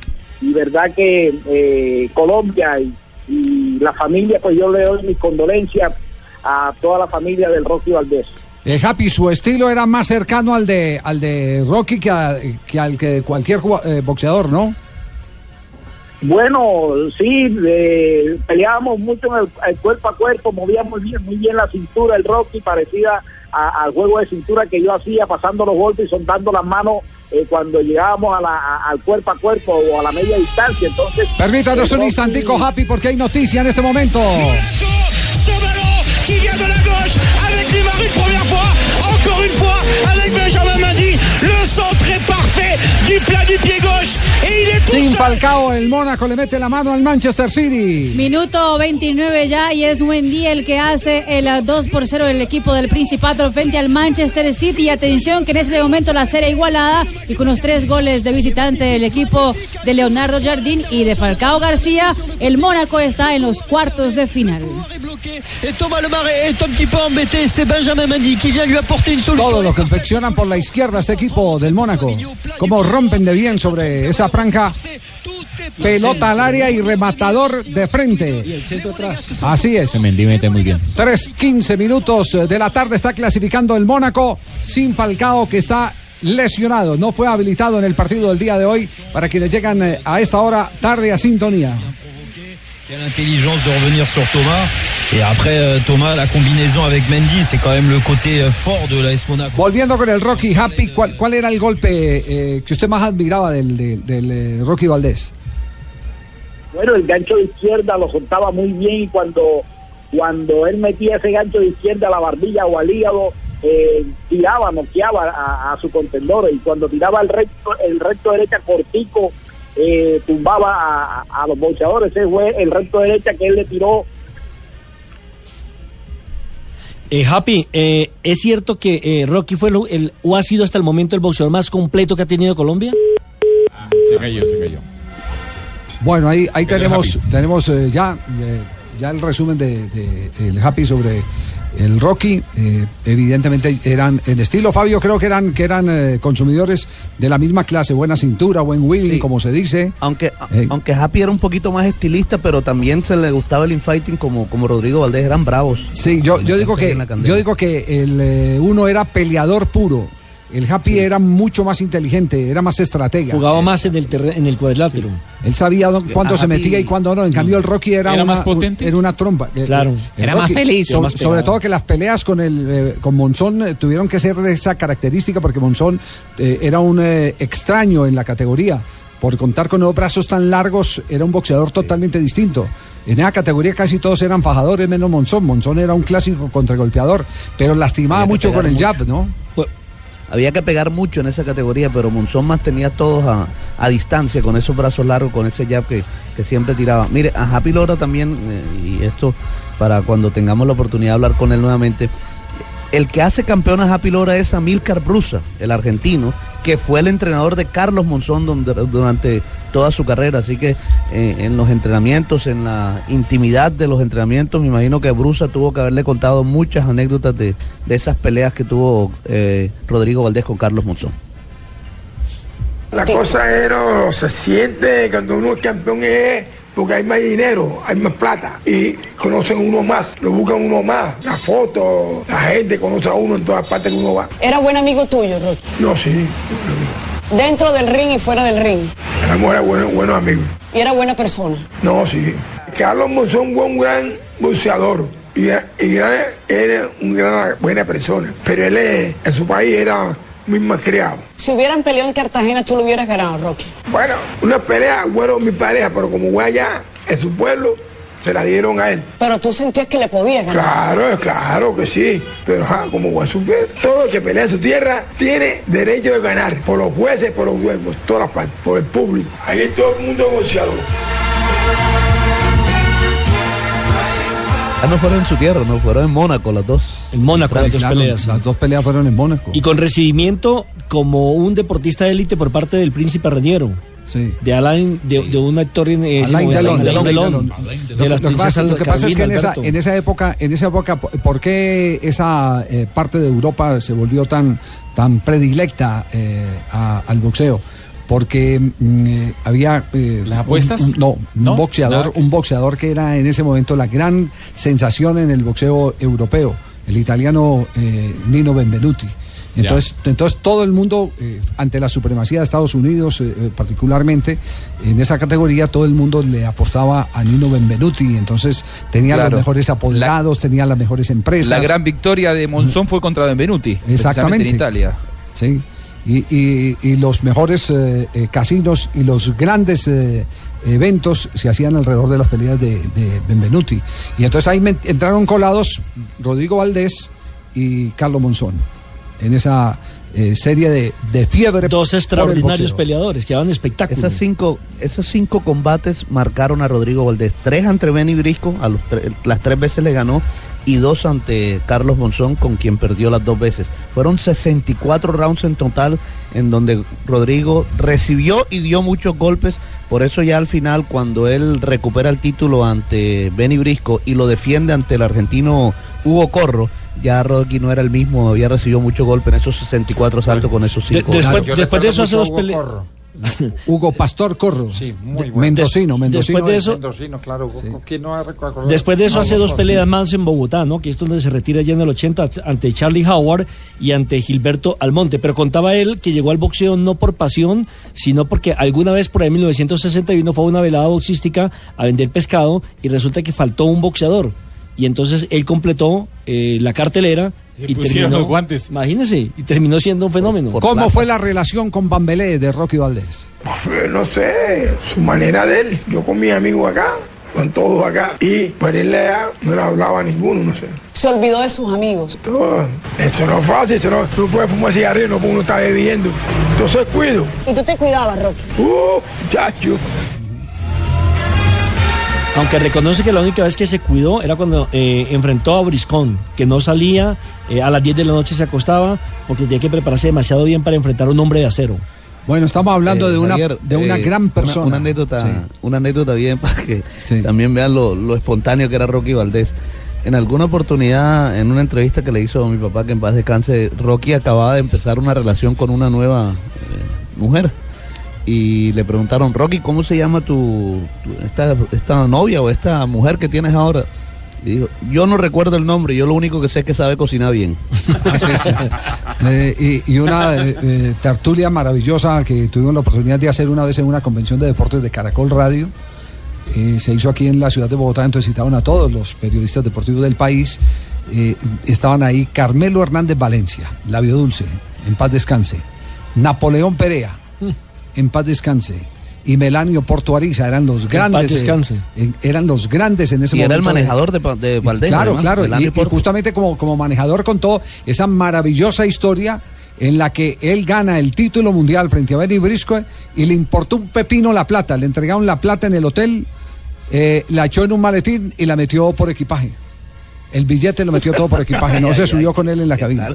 verdad que eh, Colombia y, la familia, pues yo le doy mis condolencias a toda la familia del Rocky Valdés. Eh, Happy, su estilo era más cercano al de al de Rocky que, a- que al que cualquier eh, boxeador, ¿no? Bueno, sí, eh, peleábamos mucho en el, el cuerpo a cuerpo, movíamos bien, muy bien la cintura, el Rocky parecida al juego de cintura que yo hacía, pasando los golpes y soltando las manos eh, cuando llegábamos a la- a- al cuerpo a cuerpo o a la media distancia. Entonces, Permítanos el un instantico, Happy, porque hay noticia en este momento. Encore une fois avec Benjamin Mendy. Le centre est Sin. Falcao, el Mónaco le mete la mano al Manchester City. Minuto 29 ya y es Wendy el que hace el eh, 2 por 0 del equipo del Principato frente al Manchester City. Y atención que en ese momento la serie igualada y con los tres goles de visitante del equipo de Leonardo Jardín y de Falcao García, el Mónaco está en los cuartos de final. Et Thomas Lemaret est un petit peu embêté. C'est Benjamin Mendy qui vient lui apporter une solution. Todos los que infeccionan por la izquierda este equipo del Mónaco. Como rompen de bien sobre esa franja. Pelota al área y rematador de frente. Y el centro atrás. Así es. Se Mendy mete muy bien. 3.15 minutos de la tarde está clasificando el Mónaco sin Falcao que está lesionado. No fue habilitado en el partido del día de hoy para quienes llegan eh, a esta hora tarde a sintonía. Et après, euh, Thomas, la combinaison avec Mendy, c'est quand même le côté euh, fort de Monaco. Volviendo con el Rocky Happy, ¿cuál, cuál era el golpe eh, que usted más admiraba del, del- del, eh, Rocky Valdés? Bueno, el gancho de izquierda lo soltaba muy bien y cuando, cuando él metía ese gancho de izquierda a la barbilla o al hígado, eh, tiraba, noqueaba a, a su contendor y cuando tiraba el recto, el recto derecha cortico, eh, tumbaba a, a los boxeadores. Ese fue el recto derecha que él le tiró Eh, Happy, eh, ¿es cierto que eh, Rocky fue el, el- o ha sido hasta el momento el boxeador más completo que ha tenido Colombia? Se cayó, se cayó. Bueno, ahí, ahí tenemos, tenemos eh, ya, eh, ya el resumen de, de- el Happy sobre el Rocky. Eh, evidentemente eran en estilo Fabio, creo que eran que eran eh, consumidores de la misma clase, buena cintura, buen wheeling, como se dice. Aunque, Eh. aunque Happy era un poquito más estilista, pero también se le gustaba el infighting como, como Rodrigo Valdés, eran bravos. Sí, yo, yo digo que yo digo que el eh, uno era peleador puro. El Happy era mucho más inteligente, era más estratega. Jugaba más en el, en el cuadrilátero. Él sabía cuándo se metía y cuándo no. En cambio, el Rocky era, ¿Era una, más potente? era una trompa. Claro. el Era más feliz. so- Era más sobre todo que las peleas con el eh, con Monzón eh, tuvieron que ser de esa característica porque Monzón eh, era un eh, extraño en la categoría. Por contar con unos brazos tan largos, era un boxeador totalmente distinto. En esa categoría casi todos eran fajadores, menos Monzón. Monzón era un clásico contragolpeador, pero lastimaba mucho con el mucho. jab, ¿no? Había que pegar mucho en esa categoría, pero Monzón más tenía todos a, a distancia, con esos brazos largos, con ese jab que, que siempre tiraba. Mire, a Happy Lora también, eh, y esto para cuando tengamos la oportunidad de hablar con él nuevamente, el que hace campeón a Happy Lora es Amílcar Brusa, el argentino, que fue el entrenador de Carlos Monzón durante toda su carrera. Así que eh, en los entrenamientos, en la intimidad de los entrenamientos, me imagino que Brusa tuvo que haberle contado muchas anécdotas de, de esas peleas que tuvo eh, Rodrigo Valdés con Carlos Monzón. La cosa no, se siente cuando uno es campeón es porque hay más dinero, hay más plata y conocen uno más, lo buscan uno más, la foto, la gente conoce a uno en todas partes que uno va. Era buen amigo tuyo, Rocky. No, sí, Dentro del ring y fuera del ring. éramos era buenos, amigos. Y era buena persona. No, sí. Carlos Monzón fue un gran boxeador y, era- y era, era una gran, buena persona, pero él en su país era muy malcriado. Si hubieran peleado en Cartagena, tú lo hubieras ganado, Rocky. Bueno, una pelea, bueno, mi pareja, pero como fue allá, en su pueblo, se la dieron a él. Pero tú sentías que le podías ganar. Claro, claro que sí, pero ajá, como fue su fiel, todo el que pelea en su tierra tiene derecho de ganar, por los jueces, por los juegos, todas las partes, por el público. Ahí todo el mundo es boxeador. Ah, no fueron en su tierra, no, fueron en Mónaco las dos. En Mónaco, las dos peleas. Las dos peleas fueron en Mónaco. Y con recibimiento como un deportista de élite por parte del príncipe Reñero. Sí. De Alain, de, de un actor en ese Alain Delon, Alain Delon, Delon, Delon. de Lo, que pasa, lo que pasa es que en esa, en esa época, en esa época, ¿por qué esa eh, parte de Europa se volvió tan, tan predilecta eh, a- al boxeo? Porque mm, eh, había eh, ¿Las apuestas? un- un- no, un boxeador, que- un boxeador que era en ese momento la gran sensación en el boxeo europeo, el italiano eh, Nino Benvenuti. Entonces, entonces todo el mundo, eh, ante la supremacía de Estados Unidos, eh, eh, particularmente en esa categoría, todo el mundo le apostaba a Nino Benvenuti. Entonces tenía Claro. los mejores apoderados, tenía las mejores empresas. La gran victoria de Monzón fue contra Benvenuti, Exactamente. en Italia. Sí. Y, y- y los mejores eh, eh, casinos y los grandes eh, eventos se hacían alrededor de las peleas de, de Benvenuti. Y entonces ahí me- entraron colados Rodrigo Valdés y Carlos Monzón en esa eh, serie de, de fiebre. Dos extraordinarios peleadores que daban espectáculo. Esas cinco, esos cinco combates marcaron a Rodrigo Valdés. Tres ante Benny Brisco, a los tre- las tres veces le ganó, y dos ante Carlos Monzón, con quien perdió las dos veces. Fueron 64 rounds en total, en donde Rodrigo recibió y dio muchos golpes. Por eso ya al final, cuando él recupera el título ante Benny Brisco y lo defiende ante el argentino Hugo Corro, ya Rocky no era el mismo, había recibido muchos golpes en esos 64 saltos con esos De- cinco. después, después de eso hace dos peleas. Hugo Pastor Corro. Sí, muy bueno. Mendocino, mendocino. Después de eso, Mendocino, claro. ¿Quién no va a recordar? Después de eso No, hace dos peleas más en Bogotá, ¿no? Que es donde se retira ya en el 80 ante Charlie Howard y ante Gilberto Almonte. Pero contaba él que llegó al boxeo no por pasión, sino porque alguna vez por ahí en 1961 fue a una velada boxística a vender pescado y resulta que faltó un boxeador. Y entonces él completó eh, la cartelera Y pusieron terminó, los guantes. Imagínese, y terminó siendo un fenómeno. ¿Cómo fue la relación con Bambelé de Rocky Valdés? Eh, No sé, su manera de él. Yo con mis amigos acá, con todos acá. Y por él allá no le hablaba a ninguno, no sé. Se olvidó de sus amigos. Todo. Eso no es fácil, eso no, no puede fumar cigarrillo, no porque uno está bebiendo. Entonces cuido. Y tú te cuidabas, Rocky. Uh, chacho. Aunque reconoce que la única vez que se cuidó era cuando eh, enfrentó a Briscón, que no salía, eh, a las 10 de la noche se acostaba, porque tenía que prepararse demasiado bien para enfrentar a un hombre de acero. Bueno, estamos hablando Eh, de una, Javier, de una eh, gran persona. Una, anécdota, Sí. una anécdota bien para que también vean lo, lo espontáneo que era Rocky Valdés. En alguna oportunidad, en una entrevista que le hizo a mi papá, que en paz descanse, Rocky acababa de empezar una relación con una nueva eh, mujer. Y le preguntaron, Rocky, ¿cómo se llama tu, esta, esta novia o esta mujer que tienes ahora? Y dijo, yo no recuerdo el nombre, yo lo único que sé es que sabe cocinar bien. Así es. Eh, y, una eh, eh, tertulia maravillosa que tuvimos la oportunidad de hacer una vez en una convención de deportes de Caracol Radio. Se hizo aquí en la ciudad de Bogotá, entonces citaban a todos los periodistas deportivos del país. Estaban ahí Carmelo Hernández Valencia, Labio Dulce, en paz descanse. Napoleón Perea, en paz descanse. Y Melanio Porto Ariza eran los grandes. paz descanse. eh, eran los grandes en ese Y momento. era el de- manejador de, de Valdés. Claro, además, claro. Y, justamente como, como manejador contó esa maravillosa historia en la que él gana el título mundial frente a Benny Briscoe y le importó un pepino la plata. Le entregaron la plata en el hotel, eh, la echó en un maletín y la metió por equipaje. El billete lo metió todo por equipaje, no se subió con él en la cabina.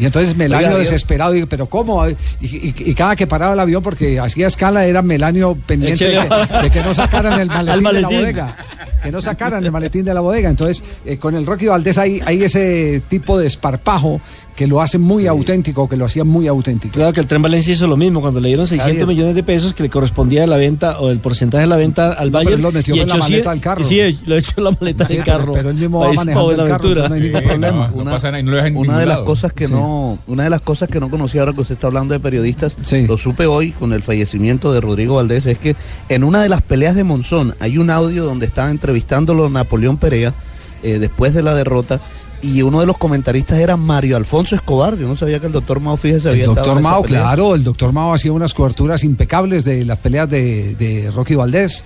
Y entonces Melanio Oiga, desesperado, dijo, pero ¿cómo? Y, y- y cada que paraba el avión, porque hacía escala, era Melanio pendiente de, que- de que no sacaran el maletín, Al de la bodega. Que no sacaran el maletín de la bodega. Entonces, eh, con el Rocky Valdés hay, hay ese tipo de esparpajo que lo hace muy auténtico, que lo hacía muy auténtico. Claro que el Tren Valencia hizo lo mismo cuando le dieron 600 Javier. millones de pesos que le correspondía de la venta o el porcentaje de la venta al No, pero Bayern. él lo metió y en la maleta del carro. Sí, lo echó en la maleta del pero- carro. pero él mismo va manejando el la carro, aventura. no hay ningún problema. No pasa nada y no lo dejan en una de las cosas que Sí. no una de las cosas que no conocía ahora que usted está hablando de periodistas lo supe hoy con el fallecimiento de Rodrigo Valdés es que en una de las peleas de Monzón hay un audio donde estaba entrevistándolo Napoleón Perea eh, después de la derrota y uno de los comentaristas era Mario Alfonso Escobar yo no sabía que el doctor Mao fíjese El había estado doctor Mao, claro, el doctor Mao hacía unas coberturas impecables de las peleas de, de Rocky Valdés.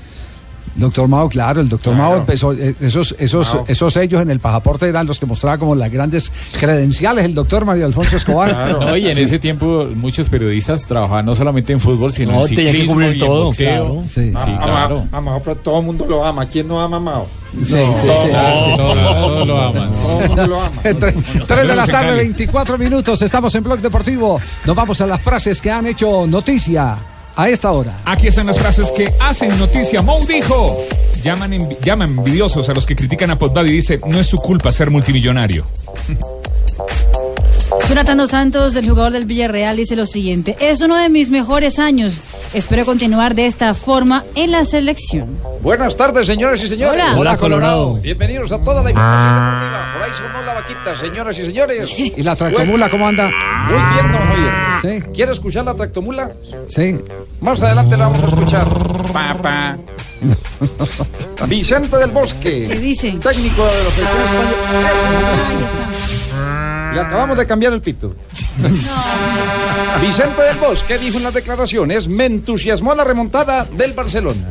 Doctor Mao, claro, el doctor Mao empezó, eh, esos, esos, Mao. esos sellos en el pasaporte eran los que mostraba como las grandes credenciales el doctor Mario Alfonso Escobar. No, y en Sí. ese tiempo muchos periodistas trabajaban no solamente en fútbol, sino No, en tenía que ciclismo cubrir y todo, claro. Sí. Sí, A- a- claro. a Mao, pero todo el mundo lo ama. ¿Quién no ama a Mao? Sí, sí, sí, sí, sí. Todos, todos lo aman. Todo el mundo lo ama. Tres de la tarde, Cali. 24 minutos. Estamos en Blog Deportivo. Nos vamos a las frases que han hecho noticia a esta hora. Aquí están las frases que hacen noticia. Mou dijo, llaman, llaman envidiosos a los que critican a Podbad y dice, no es su culpa ser multimillonario. Jonathan Dos Santos, el jugador del Villarreal, dice lo siguiente: Es uno de mis mejores años. Espero continuar de esta forma en la selección. Buenas tardes, señoras y señores. Hola. Hola, Colorado. Bienvenidos a toda la información deportiva. Por ahí sonó la vaquita, señoras y señores. ¿Y la tractomula cómo anda? Muy bien, don Javier. Sí. ¿Quiere escuchar la tractomula? Sí. Más adelante la vamos a escuchar. Papá. Vicente del Bosque. ¿Qué dice? Técnico de los española. Le acabamos de cambiar el pito. Vicente del Bosque dijo en las declaraciones, me entusiasmó la remontada del Barcelona.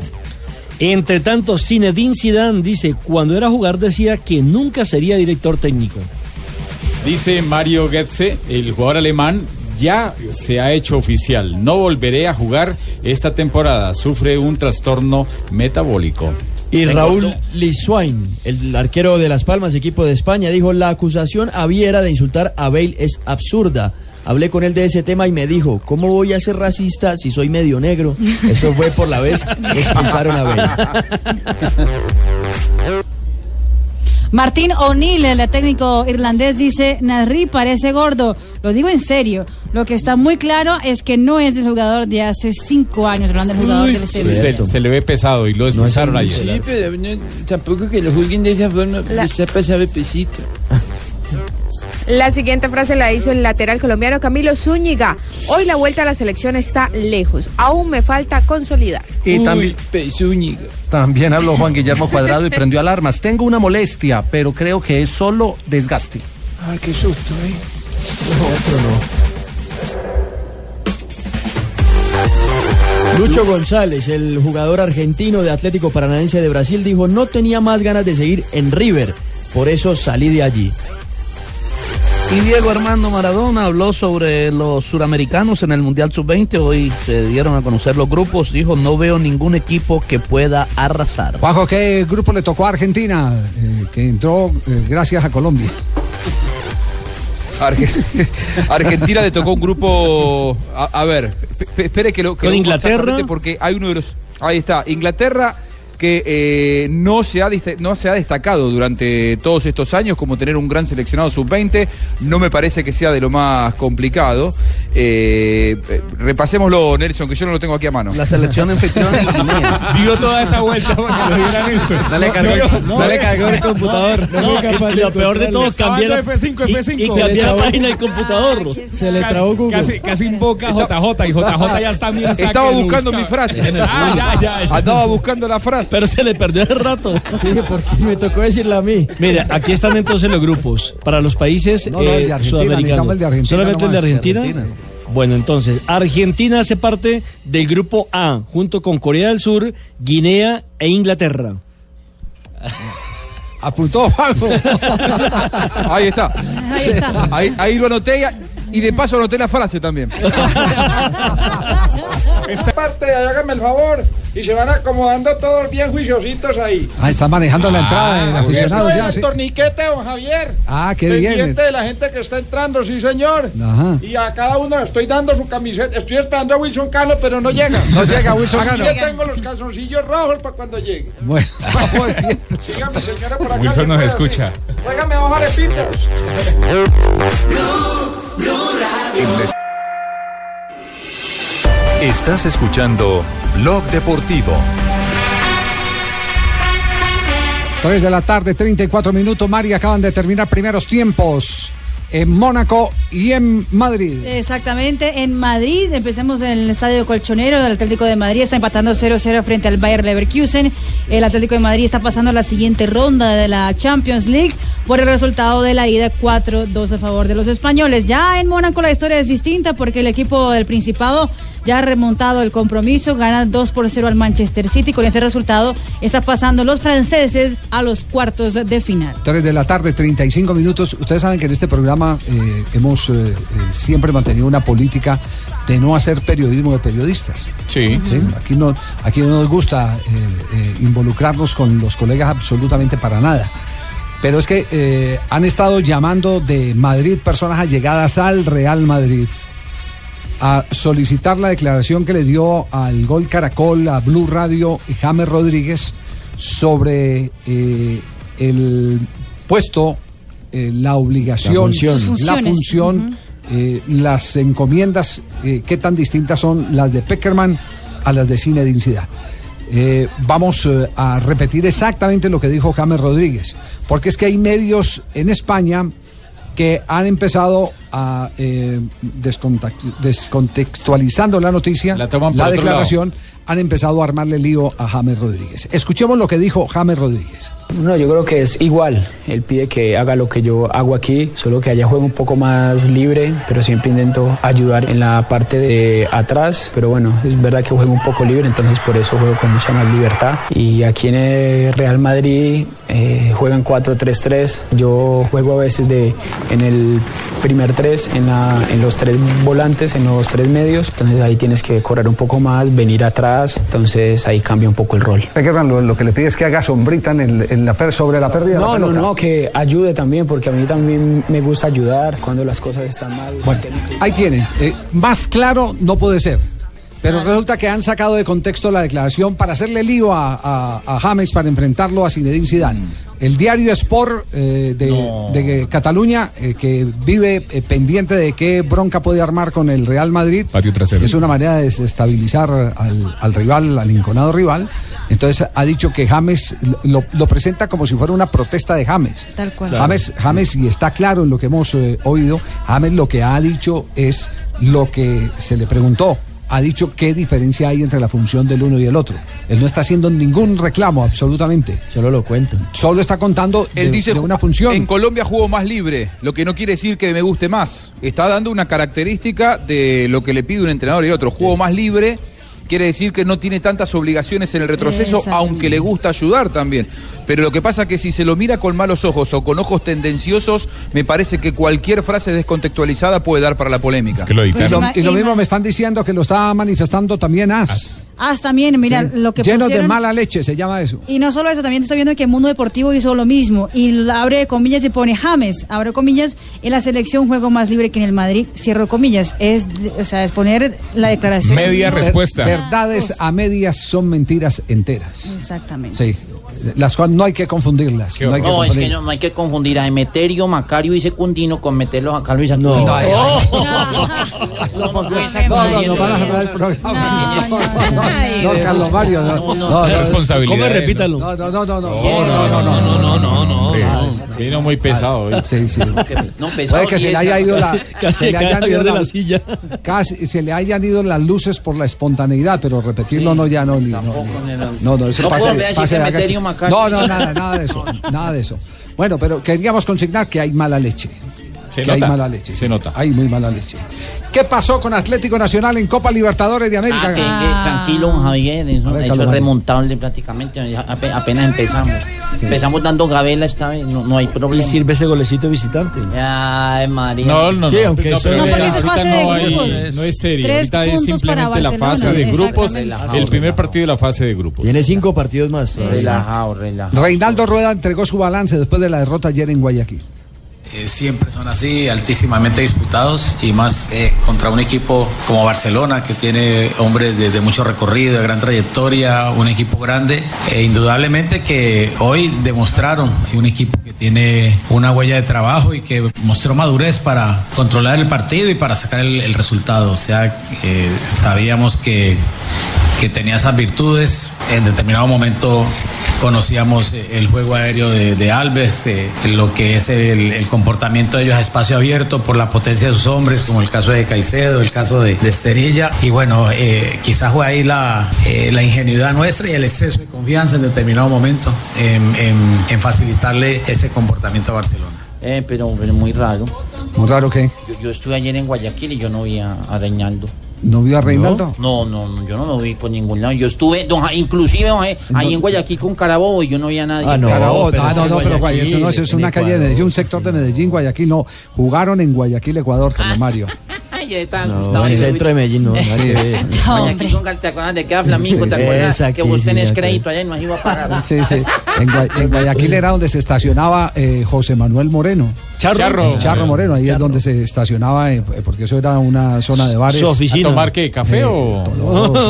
Entre tanto, Zinedine Zidane dice, cuando era jugador decía que nunca sería director técnico. Dice Mario Götze, el jugador alemán, ya se ha hecho oficial. No volveré a jugar esta temporada. Sufre un trastorno metabólico. Y Raúl Liswain, el arquero de Las Palmas, equipo de España, dijo, la acusación a Viera de insultar a Bale es absurda. Hablé con él de ese tema y me dijo, ¿cómo voy a ser racista si soy medio negro? Eso fue por la vez que expulsaron a Bale. Martín O'Neill, el técnico irlandés, dice, Nasri parece gordo. Lo digo en serio. Lo que está muy claro es que no es el jugador de hace cinco años, hablando del jugador del Sevilla. Se, se le ve pesado y lo expulsaron ayer. Sí, pero no, tampoco que lo juzguen de esa forma. La- Está pesito. La siguiente frase la hizo el lateral colombiano Camilo Zúñiga. Hoy la vuelta a la selección está lejos. Aún me falta consolidar. Y también, Pesúñiga. también habló Juan Guillermo Cuadrado y prendió alarmas. Tengo una molestia, pero creo que es solo desgaste. Ah, qué susto, ¿eh? Lucho González, el jugador argentino de Atlético Paranaense de Brasil, dijo, no tenía más ganas de seguir en River, por eso salí de allí. Y Diego Armando Maradona habló sobre los suramericanos en el Mundial Sub-20. Hoy se dieron a conocer los grupos. Dijo, no veo ningún equipo que pueda arrasar. Juanjo, ¿qué grupo le tocó a Argentina? Eh, que entró eh, gracias a Colombia. Arge- Argentina le tocó un grupo. A, a ver, pe- pe- espere que lo que Con Inglaterra. Porque hay uno de los. Ahí está, Inglaterra que eh, no, se ha dista- no se ha destacado durante todos estos años como tener un gran seleccionado sub-20. No me parece que sea de lo más complicado. Eh, eh, repasémoslo, Nelson, que yo no lo tengo aquí a mano. La selección anfitriona y Guinea. Dio toda esa vuelta para que lo diera Nelson. Dale, cargó- dale, cargó el computador. No, y lo peor de todo es Estaba cambiar dando F5, F5. y, la página del computador. Se le trabó Google. Casi, casi invoca a JJ y JJ ya está Estaba buscando mi frase. Ah, ya, ya, ya. Andaba buscando la frase. Pero se le perdió hace rato. Sí, porque me tocó decirla a mí. Mira, aquí están entonces los grupos. Para los países No, no, el eh, sudamericanos. necesitamos el de Argentina ¿Solamente el de. Argentina? De Argentina. Bueno, entonces, Argentina hace parte del grupo A, junto con Corea del Sur, Guinea e Inglaterra. Apuntó Juanjo. Ahí está. Ahí está. Ahí, ahí lo anoté y, y de paso anoté la frase también. Esta parte, hágame el favor. Y se van acomodando todos bien juiciositos ahí. Ah, está manejando la entrada del aficionado Eso es ya. el sí. torniquete, don Javier. Ah, qué bien. Pendiente de la gente que está entrando, sí, señor. Ajá. Y a cada uno le estoy dando su camiseta. Estoy esperando a Wilson Cano, pero no llega. No llega Wilson Aquí Cano. le tengo los calzoncillos rojos para cuando llegue. Bueno, muy bien. Sígame, señora, por acá. Wilson ¿qué nos escucha. hacer? Óigame, ojalá pitos. Estás escuchando Blog Deportivo. 3 de la tarde, 34 minutos. Mari, acaban de terminar primeros tiempos en Mónaco y en Madrid. Exactamente, en Madrid, empecemos en el Estadio Colchonero, el Atlético de Madrid está empatando 0-0 frente al Bayer Leverkusen, el Atlético de Madrid está pasando a la siguiente ronda de la Champions League por el resultado de la ida 4-2 a favor de los españoles. Ya en Mónaco la historia es distinta porque el equipo del Principado ya ha remontado el compromiso, gana 2 por 0 al Manchester City, con este resultado está pasando los franceses a los cuartos de final. 3 de la tarde, 35 minutos. Ustedes saben que en este programa eh, hemos eh, eh, siempre mantenido una política de no hacer periodismo de periodistas. Sí. Aquí, no, aquí no nos gusta involucrarnos con los colegas absolutamente para nada. Pero es que han estado llamando de Madrid personas allegadas al Real Madrid a solicitar la declaración que le dio al Gol Caracol, a Blue Radio y James Rodríguez sobre eh, el puesto, eh, la obligación, La función. Eh, las encomiendas, eh, qué tan distintas son las de Peckerman a las de Zinedine Zidane. Eh, vamos eh, a repetir exactamente lo que dijo James Rodríguez, porque es que hay medios en España que han empezado a eh, descontextualizando la noticia, la, otro declaración, han empezado a armarle lío a James Rodríguez. Escuchemos lo que dijo James Rodríguez. No, yo creo que es igual. Él pide que haga lo que yo hago aquí, solo que allá juego un poco más libre, pero siempre intento ayudar en la parte de atrás. Pero bueno, es verdad que juego un poco libre, entonces por eso juego con mucha más libertad. Y aquí en el Real Madrid eh, juegan 4-3-3. Yo juego a veces de, en el primer 3, en, la, en los tres volantes, en los tres medios. Entonces ahí tienes que correr un poco más, venir atrás. Entonces ahí cambia un poco el rol. Lo, lo que le pide es que haga sombrita en, el, en la per- sobre la pérdida de la No, no, no, que ayude también, porque a mí también me gusta ayudar cuando las cosas están mal. Ahí tienen. Eh, más claro no puede ser. Pero resulta que han sacado de contexto la declaración para hacerle lío a, a- a James para enfrentarlo a Zinedine Zidane. El diario Sport eh, de, de Cataluña, eh, que vive eh, pendiente de qué bronca puede armar con el Real Madrid, es una manera de desestabilizar al, al rival, al inconado rival. Entonces ha dicho que James lo, lo presenta como si fuera una protesta de James. Tal cual. James, James, y está claro en lo que hemos oído, James lo que ha dicho es lo que se le preguntó. Ha dicho qué diferencia hay entre la función del uno y el otro. Él no está haciendo ningún reclamo, absolutamente. Solo lo cuento. Solo está contando de, Él dice de una función. En Colombia juego más libre, lo que no quiere decir que me guste más. Está dando una característica de lo que le pide un entrenador y otro. Juego más libre quiere decir que no tiene tantas obligaciones en el retroceso, aunque le gusta ayudar también. Pero lo que pasa que si se lo mira con malos ojos o con ojos tendenciosos, me parece que cualquier frase descontextualizada puede dar para la polémica. que lo Y lo, y lo mismo me están diciendo que lo está manifestando también As. Ah, también, mira, lo que Lleno de mala leche se llama eso. Y no solo eso, también está viendo que el Mundo Deportivo hizo lo mismo. Y abre comillas y pone James, abre comillas, en la selección juego más libre que en el Madrid, cierro comillas. Es, o sea, es poner la declaración. Media Ver- respuesta. verdades a medias son mentiras enteras. Exactamente. Sí. Las cuales no hay que confundirlas. No, hay que No, es que no, no hay que confundir a Emeterio, Macario y Secundino con meterlos acá Luis Arturo. No. No, Ay, no, no, No, no, van a cerrar el programa. No, no, Ay, no, Carlos Mario. No, no, no. no, no, Responsabilidad. ¿Cómo? Repítalo. No, no, no, no, no, No, no, no, no, no, no, no, no. Vino muy pesado hoy. Sí, sí. No, Puede pesado que se le es, haya ido la, Casi- se le hayan ido de la- la silla. casi se le hayan ido las luces por la espontaneidad, pero repetirlo no ya no ni, no, Tampoco, no, no, pase, pase de. No, no, nada, nada de eso, nada de eso. Bueno, pero queríamos consignar que hay mala leche. Se que nota, hay mala leche. se nota. Hay muy mala leche. ¿Qué pasó con Atlético Nacional en Copa Libertadores de América? Ah, que- que tranquilo, don Javier, eso, ver, eso es remontable prácticamente. Apenas empezamos. Empezamos dando gabela esta vez, no, no hay Y problema. sirve ese golecito de visitante. Ay, María. No, no, Sí, no. aunque no, pero no, eso es fase de no, hay- grupos. no es serio. Tres Ahorita es puntos para simplemente la fase de grupos. El primer partido de la fase de grupos. Tiene cinco partidos más. Relajado, relajado. Reinaldo Rueda entregó su balance después de la derrota ayer en Guayaquil. Eh, siempre son así, altísimamente disputados y más eh, contra un equipo como Barcelona que tiene hombres de, mucho recorrido, de gran trayectoria, un equipo grande. E indudablemente que hoy demostraron un equipo que tiene una huella de trabajo y que mostró madurez para controlar el partido y para sacar el, el resultado. O sea, eh, sabíamos que, que tenía esas virtudes. En determinado momento conocíamos eh, el juego aéreo de, de Alves, eh, lo que es el, el comportamiento de ellos a espacio abierto por la potencia de sus hombres, como el caso de Caicedo, el caso de, de Esterilla. Y bueno, eh, quizás fue ahí la, eh, la ingenuidad nuestra y el exceso de confianza en determinado momento en, en- en facilitarle ese comportamiento a Barcelona. Eh, pero, pero muy raro. Muy raro que Yo, yo estuve ayer en Guayaquil y yo no vi a, a Reinaldo. No vio a Reinaldo. No, no, no, yo no lo vi por ningún lado. Yo estuve, don inclusive don ahí en Guayaquil con Carabobo y yo no vi a nadie. Ah, no. Carabobo, pero ah, no, no, pero Guayaquil, no, eso es una calle de. Medellín, un sector de Medellín, Guayaquil, no. Jugaron en Guayaquil, Ecuador, Carlos Mario. Yo estaba No, en el centro de Medellín, no, que ver. Guayaquil con ¿te acuerdas de queda Flamingo? ¿Te Sí, acuerdas esa que aquí, vos sí, tenés crédito allá y no ido a pagar? Sí, sí. En, Gua- en Guayaquil era donde se estacionaba eh, José Manuel Moreno. Charro. Charro, Charro. Moreno, ahí es donde se estacionaba, eh, porque eso era una zona de bares. Su oficina. ¿A tomar qué? ¿Café Eh, o...?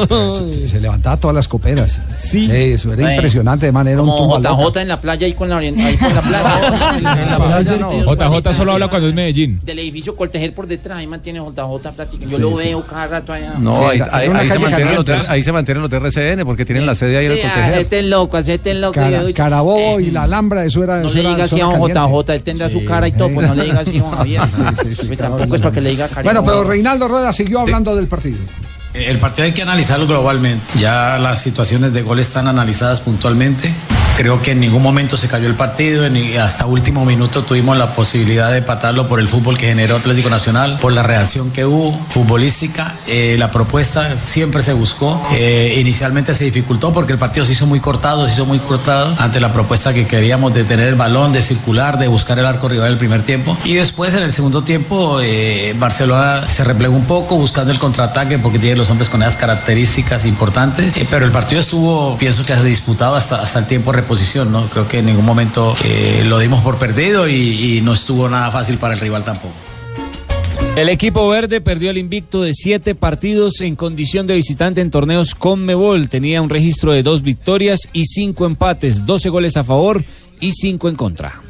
todo, se, se- se levantaba todas las coperas. Sí. eso era impresionante, de manera un Como tumbaloca. JJ en la playa ahí con la ahí con la playa. No. JJ solo habla cuando es Medellín. Del edificio Coltejer por detrás, ahí mantiene JJ prácticamente. Yo Sí, lo sí. veo cada rato allá. No, Sí, ahí, ahí- ahí se los, ahí se mantienen los de RCN porque tienen la sede ahí en el Sí, Coltejer. acepten loco, acepten loco. Cara- yo- Carabobo y la Alhambra, eso era. No eso le era diga así a caliente. JJ, él tendrá su cara y todo, pues no le diga así a don Javier. Pues tampoco es para que le diga. Bueno, pero Reinaldo Rueda siguió hablando del partido. Eh, El partido hay que analizarlo globalmente. Ya las situaciones de gol están analizadas puntualmente. Creo que en ningún momento se cayó el partido, hasta último minuto tuvimos la posibilidad de empatarlo por el fútbol que generó Atlético Nacional, por la reacción que hubo futbolística. Eh, la propuesta siempre se buscó. Eh, inicialmente se dificultó porque el partido se hizo muy cortado, se hizo muy cortado ante la propuesta que queríamos de tener el balón, de circular, de buscar el arco rival el primer tiempo. Y después en el segundo tiempo Barcelona se replegó un poco buscando el contraataque porque tiene los hombres con esas características importantes. Eh, pero el partido estuvo, pienso que se disputado hasta, hasta el tiempo de reposición. ¿no? Creo que en ningún momento eh, lo dimos por perdido y, y no estuvo nada fácil para el rival tampoco. El equipo verde perdió el invicto de siete partidos en condición de visitante en torneos Conmebol. Tenía un registro de dos victorias y cinco empates, 12 goles a favor y cinco en contra.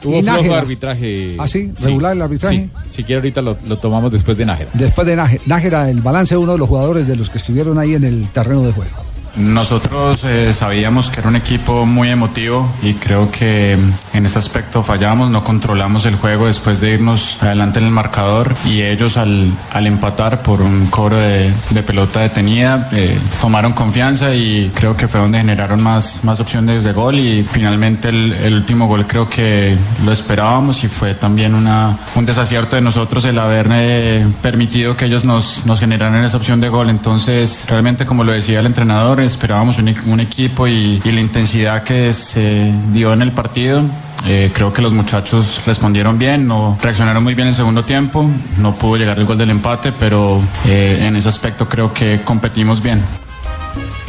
Tuvo flojo arbitraje. ¿Ah, sí? ¿Regular el arbitraje? Sí, si quiere ahorita lo, lo tomamos después de Nájera. Después de Nájera, Nájera, el balance de uno de los jugadores de los que estuvieron ahí en el terreno de juego. Nosotros eh, sabíamos que era un equipo muy emotivo y creo que en ese aspecto fallamos, no controlamos el juego después de irnos adelante en el marcador y ellos al, al empatar por un cobro de, de pelota detenida eh, tomaron confianza y creo que fue donde generaron más, más opciones de gol y finalmente el, el último gol creo que lo esperábamos y fue también una, un desacierto de nosotros el haber eh, permitido que ellos nos, nos generaran esa opción de gol. Entonces, realmente, como lo decía el entrenador, esperábamos un, equipo y, y la intensidad que se dio en el partido. eh, creo que los muchachos respondieron bien, no reaccionaron muy bien en el segundo tiempo, no pudo llegar el gol del empate, pero eh, en ese aspecto creo que competimos bien.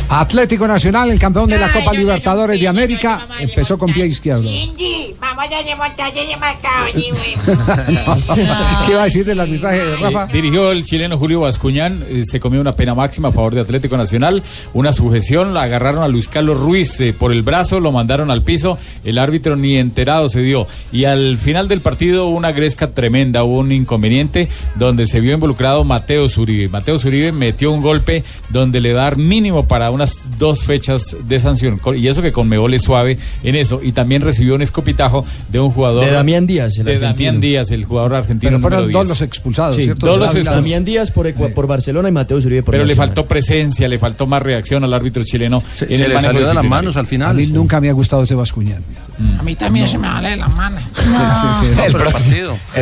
Atlético Nacional, el campeón de la Copa Libertadores de América, empezó con pie izquierdo. ¿Qué va a decir del arbitraje, Rafa? Eh, dirigió el chileno Julio Bascuñán, eh, se comió una pena máxima a favor de Atlético Nacional, una sujeción, la agarraron a Luis Carlos Ruiz eh, por el brazo, lo mandaron al piso, el árbitro ni enterado se dio. Y al final del partido hubo una gresca tremenda, hubo un inconveniente donde se vio involucrado Mateo Zuribe. Mateo Zuribe metió un golpe donde le da mínimo para unas dos fechas de sanción, y eso que con es suave en eso, y también recibió un escopitajo de un jugador... De Damián Díaz, el De argentino. Damián Díaz, el jugador argentino. Pero fueron dos 10. los expulsados, Sí, ¿cierto? Dos los Damián expulsados. Díaz por, Ecua- por Barcelona y Mateo Zuribe por Pero le faltó presencia, le faltó más reacción al árbitro chileno. Se- en se el le salió de las manos al final. A mí nunca me ha gustado ese Bascuñán. A mí también se me vale la mano. El, Pero el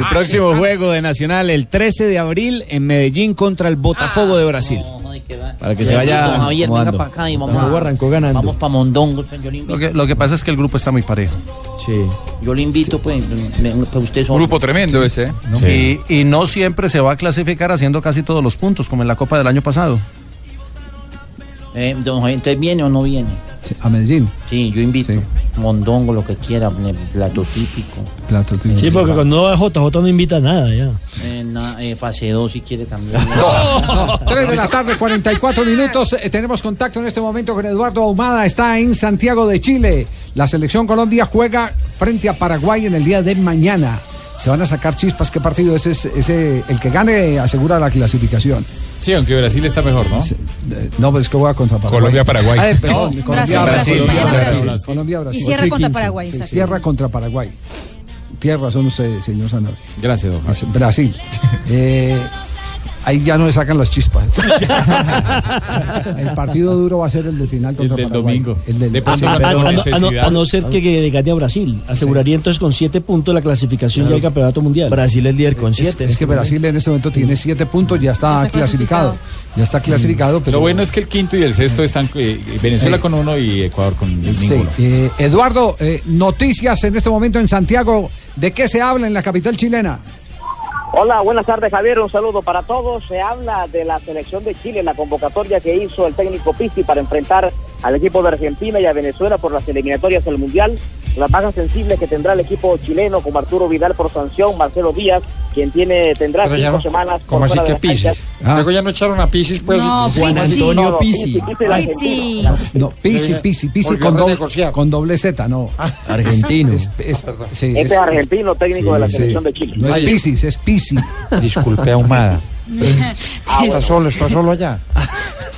próximo- el juego de Nacional, el 13 de abril, en Medellín contra el Botafogo de Brasil. Para que se vaya Don Javier, venga para acá y vamos a- arrancó ganando. Vamos para Mondongo. pues, Yo le invito, Lo que, lo que pasa es que el grupo está muy parejo. Sí. yo le invito pues, me- pues usted solo. Grupo tremendo ese, ¿eh? Y, y no siempre se va a clasificar haciendo casi todos los puntos, como en la Copa del año pasado. Eh, don Javier, ¿entonces viene o no viene? a Medellín. Sí, yo invito. Mondongo, lo que quiera, plato típico. Plato típico. Sí, porque cuando va JJ no invita a nada ya. Eh, eh, fase 2 si quiere también. 3 de la tarde, 44 minutos. Eh, tenemos contacto en este momento con Eduardo Ahumada. Está en Santiago de Chile. La selección Colombia juega frente a Paraguay en el día de mañana. Se van a sacar chispas. ¿Qué partido es ese? ese- el que gane asegura la clasificación. Sí, aunque Brasil está mejor, ¿no? Eh, No, pero es que juega contra Paraguay. Colombia-Paraguay. Ah, perdón, No. Colombia, Brasil, Colombia, Brasil, Brasil, Brasil. Colombia, Brasil. Y cierra Sí, contra 15. Paraguay. Cierra contra Paraguay. Tiene razón usted, señor Sanabria. Gracias, don Es Brasil. Eh, ahí ya no le sacan las chispas. el partido duro va a ser el del final contra del Paraguay. domingo. El del De A, pronto a- con a- no- a ser que, que gane a Brasil. Aseguraría entonces con siete puntos la clasificación ya al campeonato mundial. Brasil es líder con Es, siete. es que Brasil en este momento tiene siete puntos, ya está, está clasificado. clasificado. Ya está clasificado, pero Lo bueno es que el quinto y el sexto están eh, Venezuela Eh, con uno y Ecuador con Sí, ninguno. eh, Eduardo, eh, noticias en este momento en Santiago. ¿De qué se habla en la capital chilena? Hola, buenas tardes Javier, un saludo para todos. Se habla de la selección de Chile, la convocatoria que hizo el técnico Pizzi para enfrentar al equipo de Argentina y a Venezuela por las eliminatorias del Mundial. Las bajas sensibles que tendrá el equipo chileno como Arturo Vidal por sanción, Marcelo Díaz, quien tiene tendrá Pero cinco no- semanas ¿Cómo así que Pisis? canchas. Luego ya no echaron a Pisis, pues. No, Juan. Antonio No, no, Pizzi. Pizzi, Pizzi, el Pizzi. argentino. No, Pisi, Pisi, Pisi Volvió con doble, con doble Z, no. Argentino. Es, es- sí, Este es argentino, técnico de la sí. selección de Chile. No es Pisis, es Pisi. Disculpe, ahumada. Ah, Está solo, está solo allá.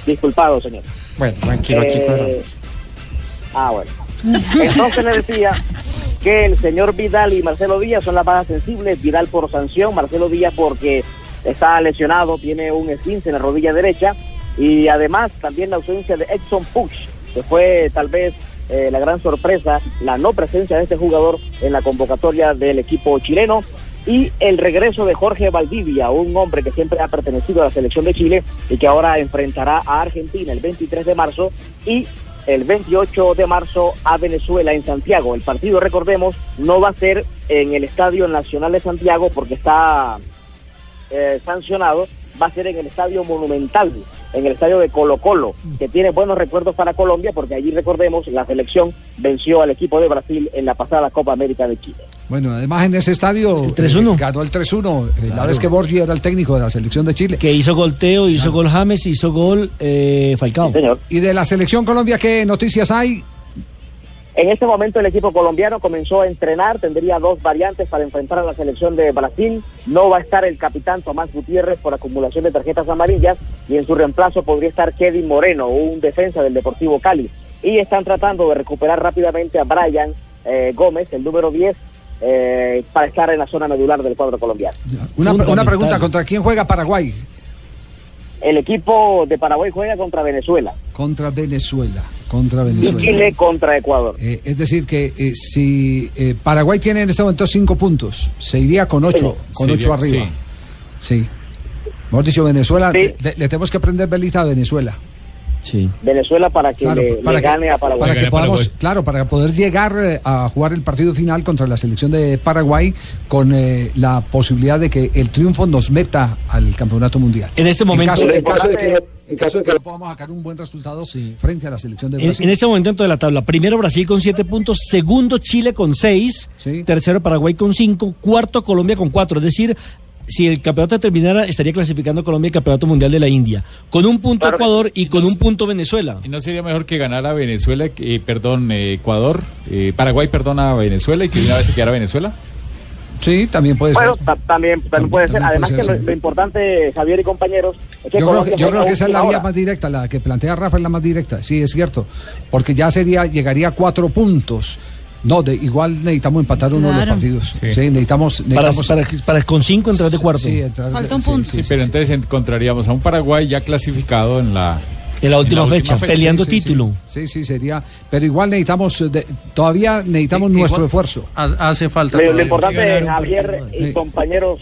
disculpado, señor. Bueno, tranquilo, aquí Eh, ah, bueno. Entonces le decía que el señor Vidal y Marcelo Díaz son las bajas sensibles. Vidal por sanción, Marcelo Díaz porque está lesionado, tiene un esguince en la rodilla derecha. Y además también la ausencia de Edson Puch, que fue tal vez eh, la gran sorpresa, la no presencia de este jugador en la convocatoria del equipo chileno y el regreso de Jorge Valdivia, un hombre que siempre ha pertenecido a la selección de Chile y que ahora enfrentará a Argentina el 23 de marzo y el 28 de marzo a Venezuela en Santiago. El partido, recordemos, no va a ser en el Estadio Nacional de Santiago porque está eh, sancionado, va a ser en el Estadio Monumental, en el Estadio de Colo Colo, que tiene buenos recuerdos para Colombia porque allí, recordemos, la selección venció al equipo de Brasil en la pasada Copa América de Chile. Bueno, además en ese estadio eh, 3-1. ganó el 3-1, eh, la vez que Borgi era el técnico de la selección de Chile. Que hizo gol Teo, hizo gol James, hizo gol eh, Falcao. Y de la selección Colombia, ¿qué noticias hay? En este momento el equipo colombiano comenzó a entrenar, tendría dos variantes para enfrentar a la selección de Brasil. No va a estar el capitán Tomás Gutiérrez por acumulación de tarjetas amarillas y en su reemplazo podría estar Kevin Moreno, un defensa del Deportivo Cali. Y están tratando de recuperar rápidamente a Brian eh, Gómez, el número 10, eh, para estar en la zona medular del cuadro colombiano. Una, una pregunta, ¿contra quién juega Paraguay? El equipo de Paraguay juega contra Venezuela Contra Venezuela. Contra y Venezuela. Chile contra Ecuador. Eh, es decir, que eh, si eh, Paraguay tiene en este momento cinco puntos, se iría con ocho, con ocho arriba. Sí. Hemos dicho Venezuela, le, le tenemos que prender velita a Venezuela. Sí. Venezuela para que Claro, le, para le que- gane a Paraguay. Para que podamos, claro, para poder llegar eh, a jugar el partido final contra la selección de Paraguay con eh, la posibilidad de que el triunfo nos meta al campeonato mundial. En este momento- caso, en caso de que, en caso de que podamos sacar un buen resultado frente a la selección de Brasil. en este momento dentro de la tabla, primero Brasil con 7 puntos, segundo Chile con 6, tercero Paraguay con 5, cuarto Colombia con 4. Es decir, si el campeonato terminara, estaría clasificando Colombia al campeonato mundial de la India. Con un punto Ecuador y con un punto Venezuela. ¿Y no sería mejor que ganara Venezuela, que, eh, perdón, eh, Ecuador, eh, Paraguay, perdón, a Venezuela y que una vez se quedara Venezuela? Sí, también puede Bueno, ta- también, también puede ser. también Además puede que ser, lo, sí. lo importante, Javier y compañeros, es que Yo creo, que, yo creo que esa es la vía más directa, la que plantea Rafa es la más directa, sí, es cierto, porque ya sería, llegaría a cuatro puntos. No, de, igual necesitamos empatar uno de los partidos. Sí, necesitamos, Para, necesitamos para, para con 5 entrar de cuarto. Sí, entrar- Falta un sí, punto. Sí, pero entonces encontraríamos a un Paraguay ya clasificado en la, En la última fecha, peleando Sí, sí, sí. título. Sí, sí, sería. Pero igual necesitamos, eh, de- todavía necesitamos nuestro esfuerzo. Hace falta. Lo, lo importante, Javier y compañeros,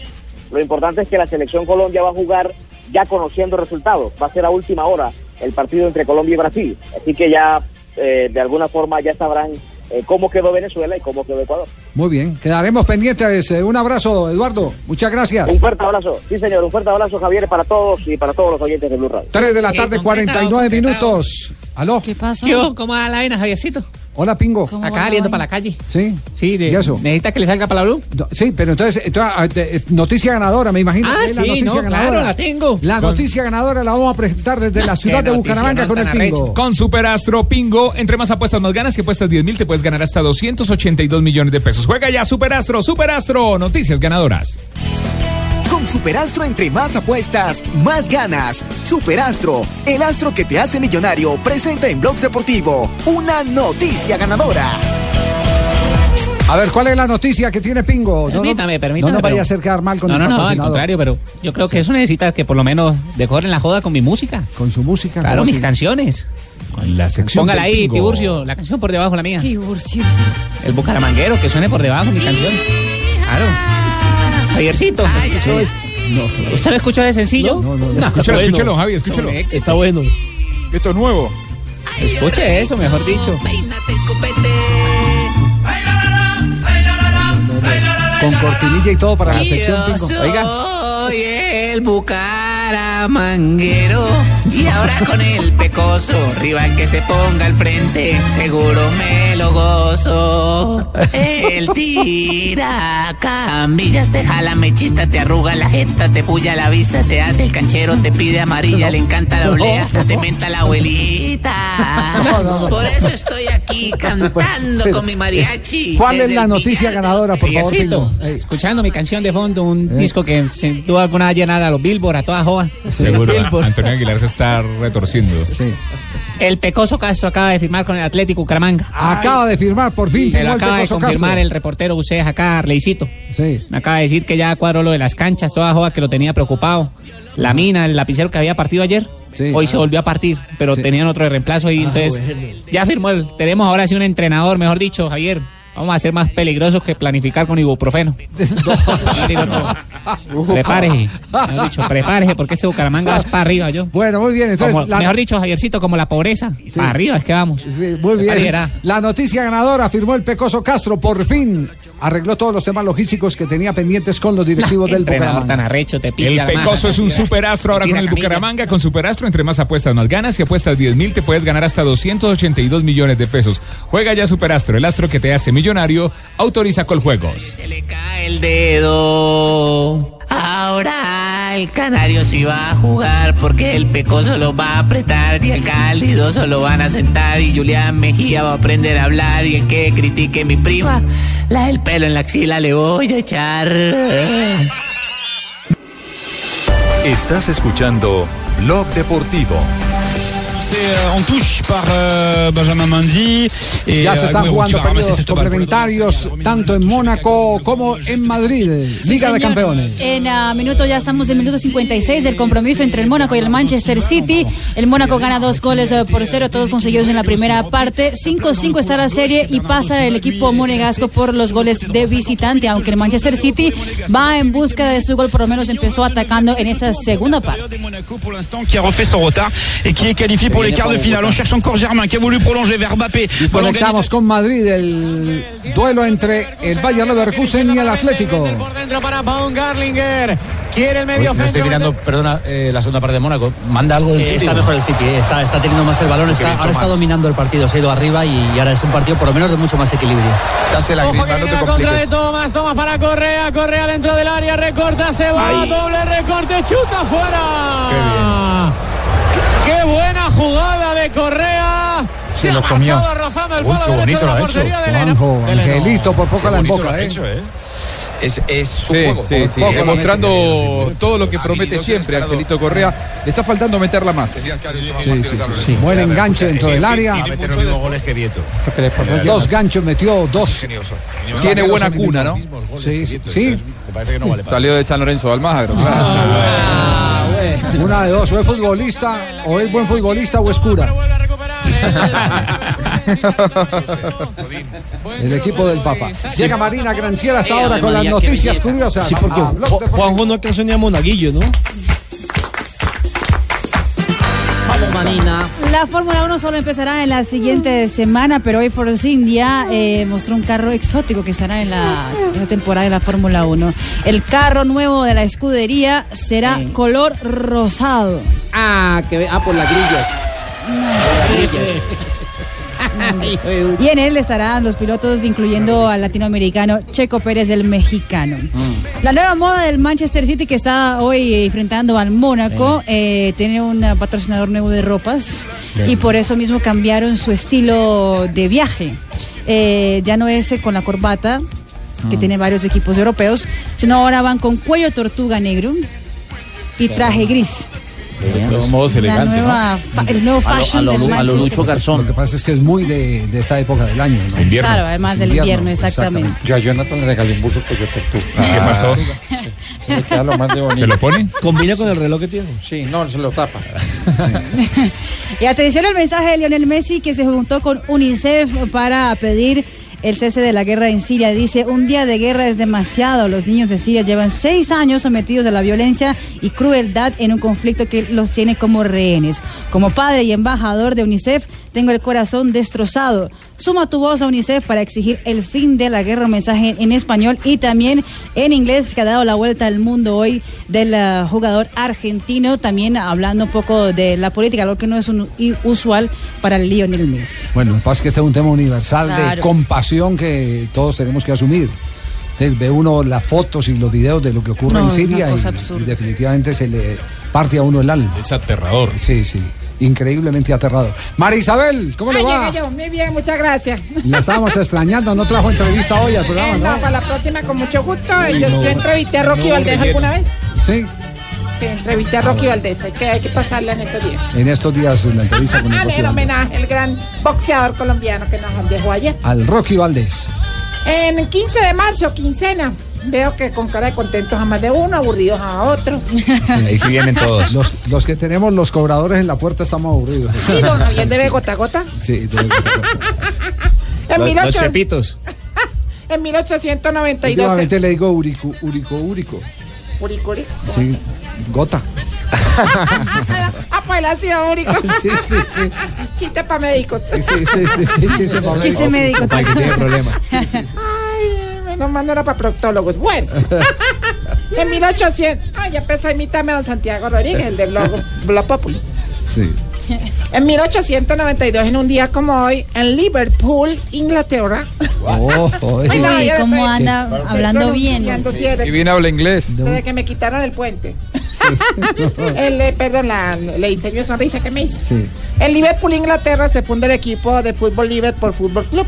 lo importante es que la selección Colombia va a jugar ya conociendo resultados. Va a ser a última hora el partido entre Colombia y Brasil. Así que ya, eh, de alguna forma, ya sabrán eh, cómo quedó Venezuela y cómo quedó Ecuador. Muy bien, quedaremos pendientes. Eh, Un abrazo, Eduardo. Muchas gracias. Un fuerte abrazo. Sí, señor, un fuerte abrazo, Javier, para todos y para todos los oyentes de Blue Radio. 3 de la tarde, 49 minutos. ¿Aló? ¿Qué pasa? Yo, ¿Cómo va la vaina, Javiercito? Hola, Pingo. Acá saliendo para la calle. Sí. Sí, de, ¿Y eso? ¿necesita que le salga para la Blue? No, Sí, pero entonces, entonces, ah, de- eh, noticia ganadora, me imagino. Ah, que es la sí, noticia no, claro, la tengo. La Con- noticia ganadora la vamos a presentar desde la ciudad de Bucaramanga no con el Pingo. Con Superastro Pingo, entre más apuestas más ganas, si apuestas 10 mil te puedes ganar hasta 282 millones de pesos. Juega ya Superastro, Superastro, noticias ganadoras. Con Superastro entre más apuestas, más ganas. Superastro, el astro que te hace millonario, presenta en Blog Deportivo una noticia ganadora. A ver, ¿cuál es la noticia que tiene Pingo? No, no- Permítame, permítame. No nos vaya a hacer quedar mal con no, el no, no, al contrario, pero yo creo que eso necesita que por lo menos decoren la joda con mi música. Con su música. Claro, ¿cómo mis así? canciones. La sección Póngala ahí, Pingo. Tiburcio, la canción por debajo, la mía. Tiburcio. El bucaramanguero, que suene por debajo mi canción. Claro. Javiercito. eso es- ¿Usted lo escuchó de sencillo? No, no, Escúchalo, escúchalo, Javi, escúchalo. Está bueno. Esto es nuevo. Escuche eso, mejor dicho. Con cortinilla y todo para la sección Pingo. Oiga. Soy el bucaramanguero y ahora con el pecoso, rival que se ponga al frente, seguro me lo gozo. El tira cambillas, te jala mechita, te arruga la jeta, te puya la vista, se hace el canchero, te pide amarilla, le encanta la olea, hasta te menta la abuelita. Por eso estoy aquí cantando con mi mariachi. ¿Cuál es la noticia ganadora, por favor, escuchando mi canción de fondo, un Eh. disco que sin duda alguna va a llenar a los Billboard, a toda Seguro. Antonio Aguilar se está retorciendo. El Pecoso Castro acaba de firmar con el Atlético Bucaramanga. Acaba de firmar, por fin. Firmó lo el acaba de confirmar Castro. el reportero usted acá, Arleicito. Sí. Me acaba de decir que ya cuadró lo de las canchas, toda joda que lo tenía preocupado. La mina, el lapicero que había partido ayer. Sí. Hoy se volvió a partir, pero Sí. tenían otro de reemplazo y Ah, entonces bueno. ya firmó. El, tenemos ahora sí un entrenador, mejor dicho, Javier. Vamos a ser más peligrosos que planificar con ibuprofeno. Prepárese. Mejor dicho, prepárese porque este Bucaramanga va para arriba yo. Bueno, muy bien. Entonces, Como- la- Mejor dicho, Javiercito, como la pobreza. Para arriba es que vamos. Muy bien. La noticia ganadora firmó el Pecoso Castro. Por fin arregló todos los temas logísticos que tenía pendientes con los directivos del entrenador Bucaramanga. tan arrecho, te El pilla la Pecoso es un superastro ahora con el. Bucaramanga. Con Superastro, entre más apuestas, más ganas. Si apuestas 10 mil, te puedes ganar hasta 282 millones de pesos. Juega ya Superastro, el astro que te hace millonario. Autoriza Coljuegos. el dedo. Ahora el canario sí va a jugar porque el pecoso lo va a apretar y el cálido solo van a sentar y Julián Mejía va a aprender a hablar y el que critique mi prima, la del pelo en la axila le voy a echar. Estás escuchando Blog Deportivo. En touche par euh, Benjamin Mendy. Et, Ya se euh, están bueno, jugando le complementarios tanto en Mónaco como en Madrid. Liga de señor. Campeones. En ah, minuto ya estamos en minuto 56 del compromiso entre el Mónaco y el Manchester City. El Mónaco gana dos goles eh, por cero, todos conseguidos en la primera parte. 5-5 está la serie y pasa el equipo monegasco por los goles de visitante, aunque el Manchester City va en busca de su gol, por lo menos empezó atacando en esa segunda parte. Les quarts de finale. On cherche encore Germain qui a voulu prolonger vers Mbappé. Y conectamos con Madrid el duelo entre el Bayer Leverkusen y el Atlético. Dentro para Baumgartlinger. Quiere el medio no estoy mirando, perdona, eh, la segunda parte de Mónaco. ¿Manda algo del Eh, City? está mejor el City, eh, está, está teniendo más el balón, está, bien, ahora está dominando el partido, se ha ido arriba y, ahora es un partido por lo menos de mucho más equilibrio. La Ojo que no viene te la contra de. Tomás. Tomás para Correa. Correa dentro del área. Recorta, se va. Doble recorte. Chuta fuera. Qué buena jugada de Correa. Se, lo ha comió. marchado rozando el Uy, palo qué derecho bonito de lo la ha portería hecho. de Leno. Juanjo, De Leno. Angelito, por poco Qué la emboca, lo ha ¿eh? hecho, ¿eh? Es, es su Sí, juego. sí, sí, lo demostrando todo lo que promete siempre Angelito Correa. Le está faltando meterla más. Sí, sí, sí, sí. Buen enganche dentro del área. Dos ganchos metió, dos. Tiene buena cuna, ¿no? Sí, sí, sí. Me parece que no vale Salió de San Lorenzo de Almagro. Una de dos, o es futbolista, o es buen futbolista, o es cura. El equipo del Papa. Llega Marina Granciera hasta Eh, ahora con las noticias curiosas. Sí, porque Ah. Juanjo no alcanzó ni a Monaguillo, ¿no? Marina. La Fórmula 1 solo empezará en la siguiente semana, pero hoy Force India eh, mostró un carro exótico que estará en la, en la temporada de la Fórmula 1. El carro nuevo de la escudería será color rosado. Ah, que ah, por las grillas. Y en él estarán los pilotos, incluyendo al latinoamericano Checo Pérez, el mexicano. La nueva moda del Manchester City que está hoy eh, enfrentando al Mónaco eh, tiene un patrocinador nuevo de ropas y por eso mismo cambiaron su estilo de viaje. Eh, ya no es con la corbata que Mm. tiene varios equipos europeos, sino ahora van con cuello tortuga negro y traje gris. Todos modos La elegantes. nueva fa- el nuevo fashion del Manchester City. Lo que pasa es que es muy de, de esta época del año. ¿no? Claro, además del invierno, exactamente. Yo a Jonathan le regalé un buzo Toyota Tortuga. ¿Qué pasó? Se le queda lo más de bonito. ¿Se lo pone? ¿Combina con el reloj que tiene? Sí, no, se lo tapa. Y atención al mensaje de Lionel Messi que se juntó con UNICEF para pedir el cese de la guerra en Siria. Dice, un día de guerra es demasiado. Los niños de Siria llevan seis años sometidos a la violencia y crueldad en un conflicto que los tiene como rehenes. Como padre y embajador de UNICEF, tengo el corazón destrozado. Suma tu voz a UNICEF para exigir el fin de la guerra. Un mensaje en español y también en inglés que ha dado la vuelta al mundo hoy del eh, jugador argentino. También hablando un poco de la política, algo que no es un- usual para el Lionel Messi. Bueno, lo que pasa es que este es un tema universal de compasión que todos tenemos que asumir. Entonces ve uno las fotos y los videos de lo que ocurre No, en Siria y, y definitivamente se le parte a uno el alma. Es aterrador. Sí, sí, increíblemente aterrador. María Isabel, ¿cómo le Ay, va? llegué yo. Muy bien, muchas gracias. La estábamos extrañando, no trajo entrevista hoy al programa, Eh, no, ¿no? para la próxima con mucho gusto. Uy, yo, no. yo entrevisté a Rocky No, Valdés alguna vez. Sí, Sí, entrevisté a Rocky Valdés. Hay que, hay que pasarla en estos días. en estos días en la entrevista con el Ah, Rocky en homenaje al gran boxeador colombiano que nos dejó ayer. Al Rocky Valdés. En 15 de marzo, quincena, veo que con cara de contentos a más de uno, aburridos a otros. Ahí sí vienen todos. Los, los que tenemos los cobradores en la puerta estamos aburridos. ¿Y don Javier debe gota a gota? Sí, de- En, Los, 18 los chepitos. en 1892. Últimamente le digo urico, urico, urico. Uricuri. Sí, gota. Ah, pues el ácido úrico. Sí, sí, sí. Chiste para médicos. Sí, sí, sí, sí, chiste pa' Chiste médicos. médico. Para que tiene problema. Ay, menos mal no era para proctólogos. Bueno, en 1800. Ay, ya empezó a imitarme a don Santiago Rodríguez, el de Blog, Blog Populi. Sí. En 1892, en un día como hoy, en Liverpool, Inglaterra. Oh. Ay, no, Uy, cómo estoy- anda estoy hablando bien. sí, desde- Y bien habla inglés. Desde que me quitaron el puente. el, eh, perdón, la, le enseñó sonrisa que me hizo. Sí. En Liverpool, Inglaterra, se funda el equipo de fútbol Liverpool Fútbol Club.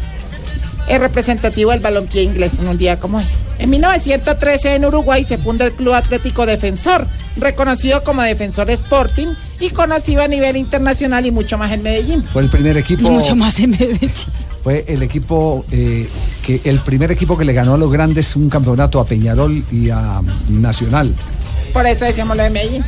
Es representativo del balompié inglés en un día como hoy. En 1913 en Uruguay se funda el Club Atlético Defensor, reconocido como Defensor Sporting y conocido a nivel internacional y mucho más en Medellín. Fue el primer equipo. Mucho más en Medellín. Fue el equipo eh, que el primer equipo que le ganó a los grandes un campeonato a Peñarol y a Nacional. Por eso decíamos lo de Medellín.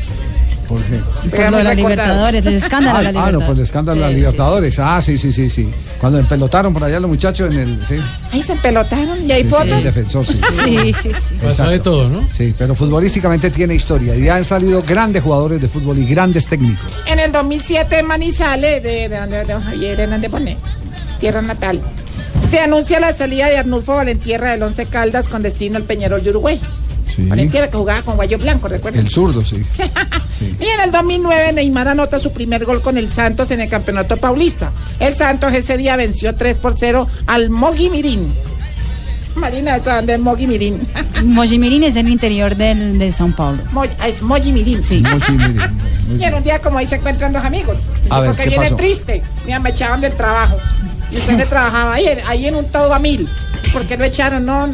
¿Por qué? Por lo de la Libertadores, el escándalo de la Ah, ah, no, Libertadores. por el escándalo de la Sí, Libertadores. Ah, sí, sí, sí, sí. Cuando empelotaron por allá los muchachos en el. Sí, Ahí se pelotaron y hay sí, fotos. el defensor, sí. Sí, sí, sí. Pasó de todo, ¿no? Sí, pero futbolísticamente tiene historia. Y han salido grandes jugadores de fútbol y grandes técnicos. En el 2007 en Manizales, de, de donde de don Javier Hernández Bonet, tierra natal, se anuncia la salida de Arnulfo Valentierra del Once Caldas con destino al Peñarol de Uruguay. Sí. Valentierra que jugaba con Guayo Blanco, ¿recuerdan? El zurdo, sí. Y en el 2009 Neymar anota su primer gol con el Santos en el Campeonato Paulista. El Santos ese día venció 3 por 0 al Mogi Mirín. Marina, ¿está dónde es Mogi Mirín? Mojimirín es el interior del, de São Paulo. Mo- ah, es Mogi Mirín. Sí. Mogi Mirín. Y en un día como hoy se encuentran dos amigos. A ver, porque ¿qué viene pasó? triste. Mira, me echaban del trabajo. Y usted me trabajaba ahí, en- ahí en un todo a mil. ¿Por qué lo echaron? No,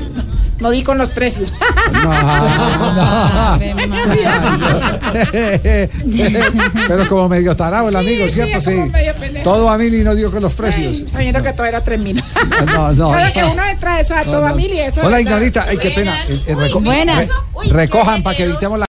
no di con los precios. No, no. Pero como medio tarado el amigo, Sí, ¿cierto? sí. Todo a mil y no dio con los precios. Sabiendo que todo era tres mil. No, no. Claro que uno entra eso a todo a mil y eso. Hola, Ignalita. Ay, qué pena. Eh, eh, Buenas. re- recojan para que evitemos la.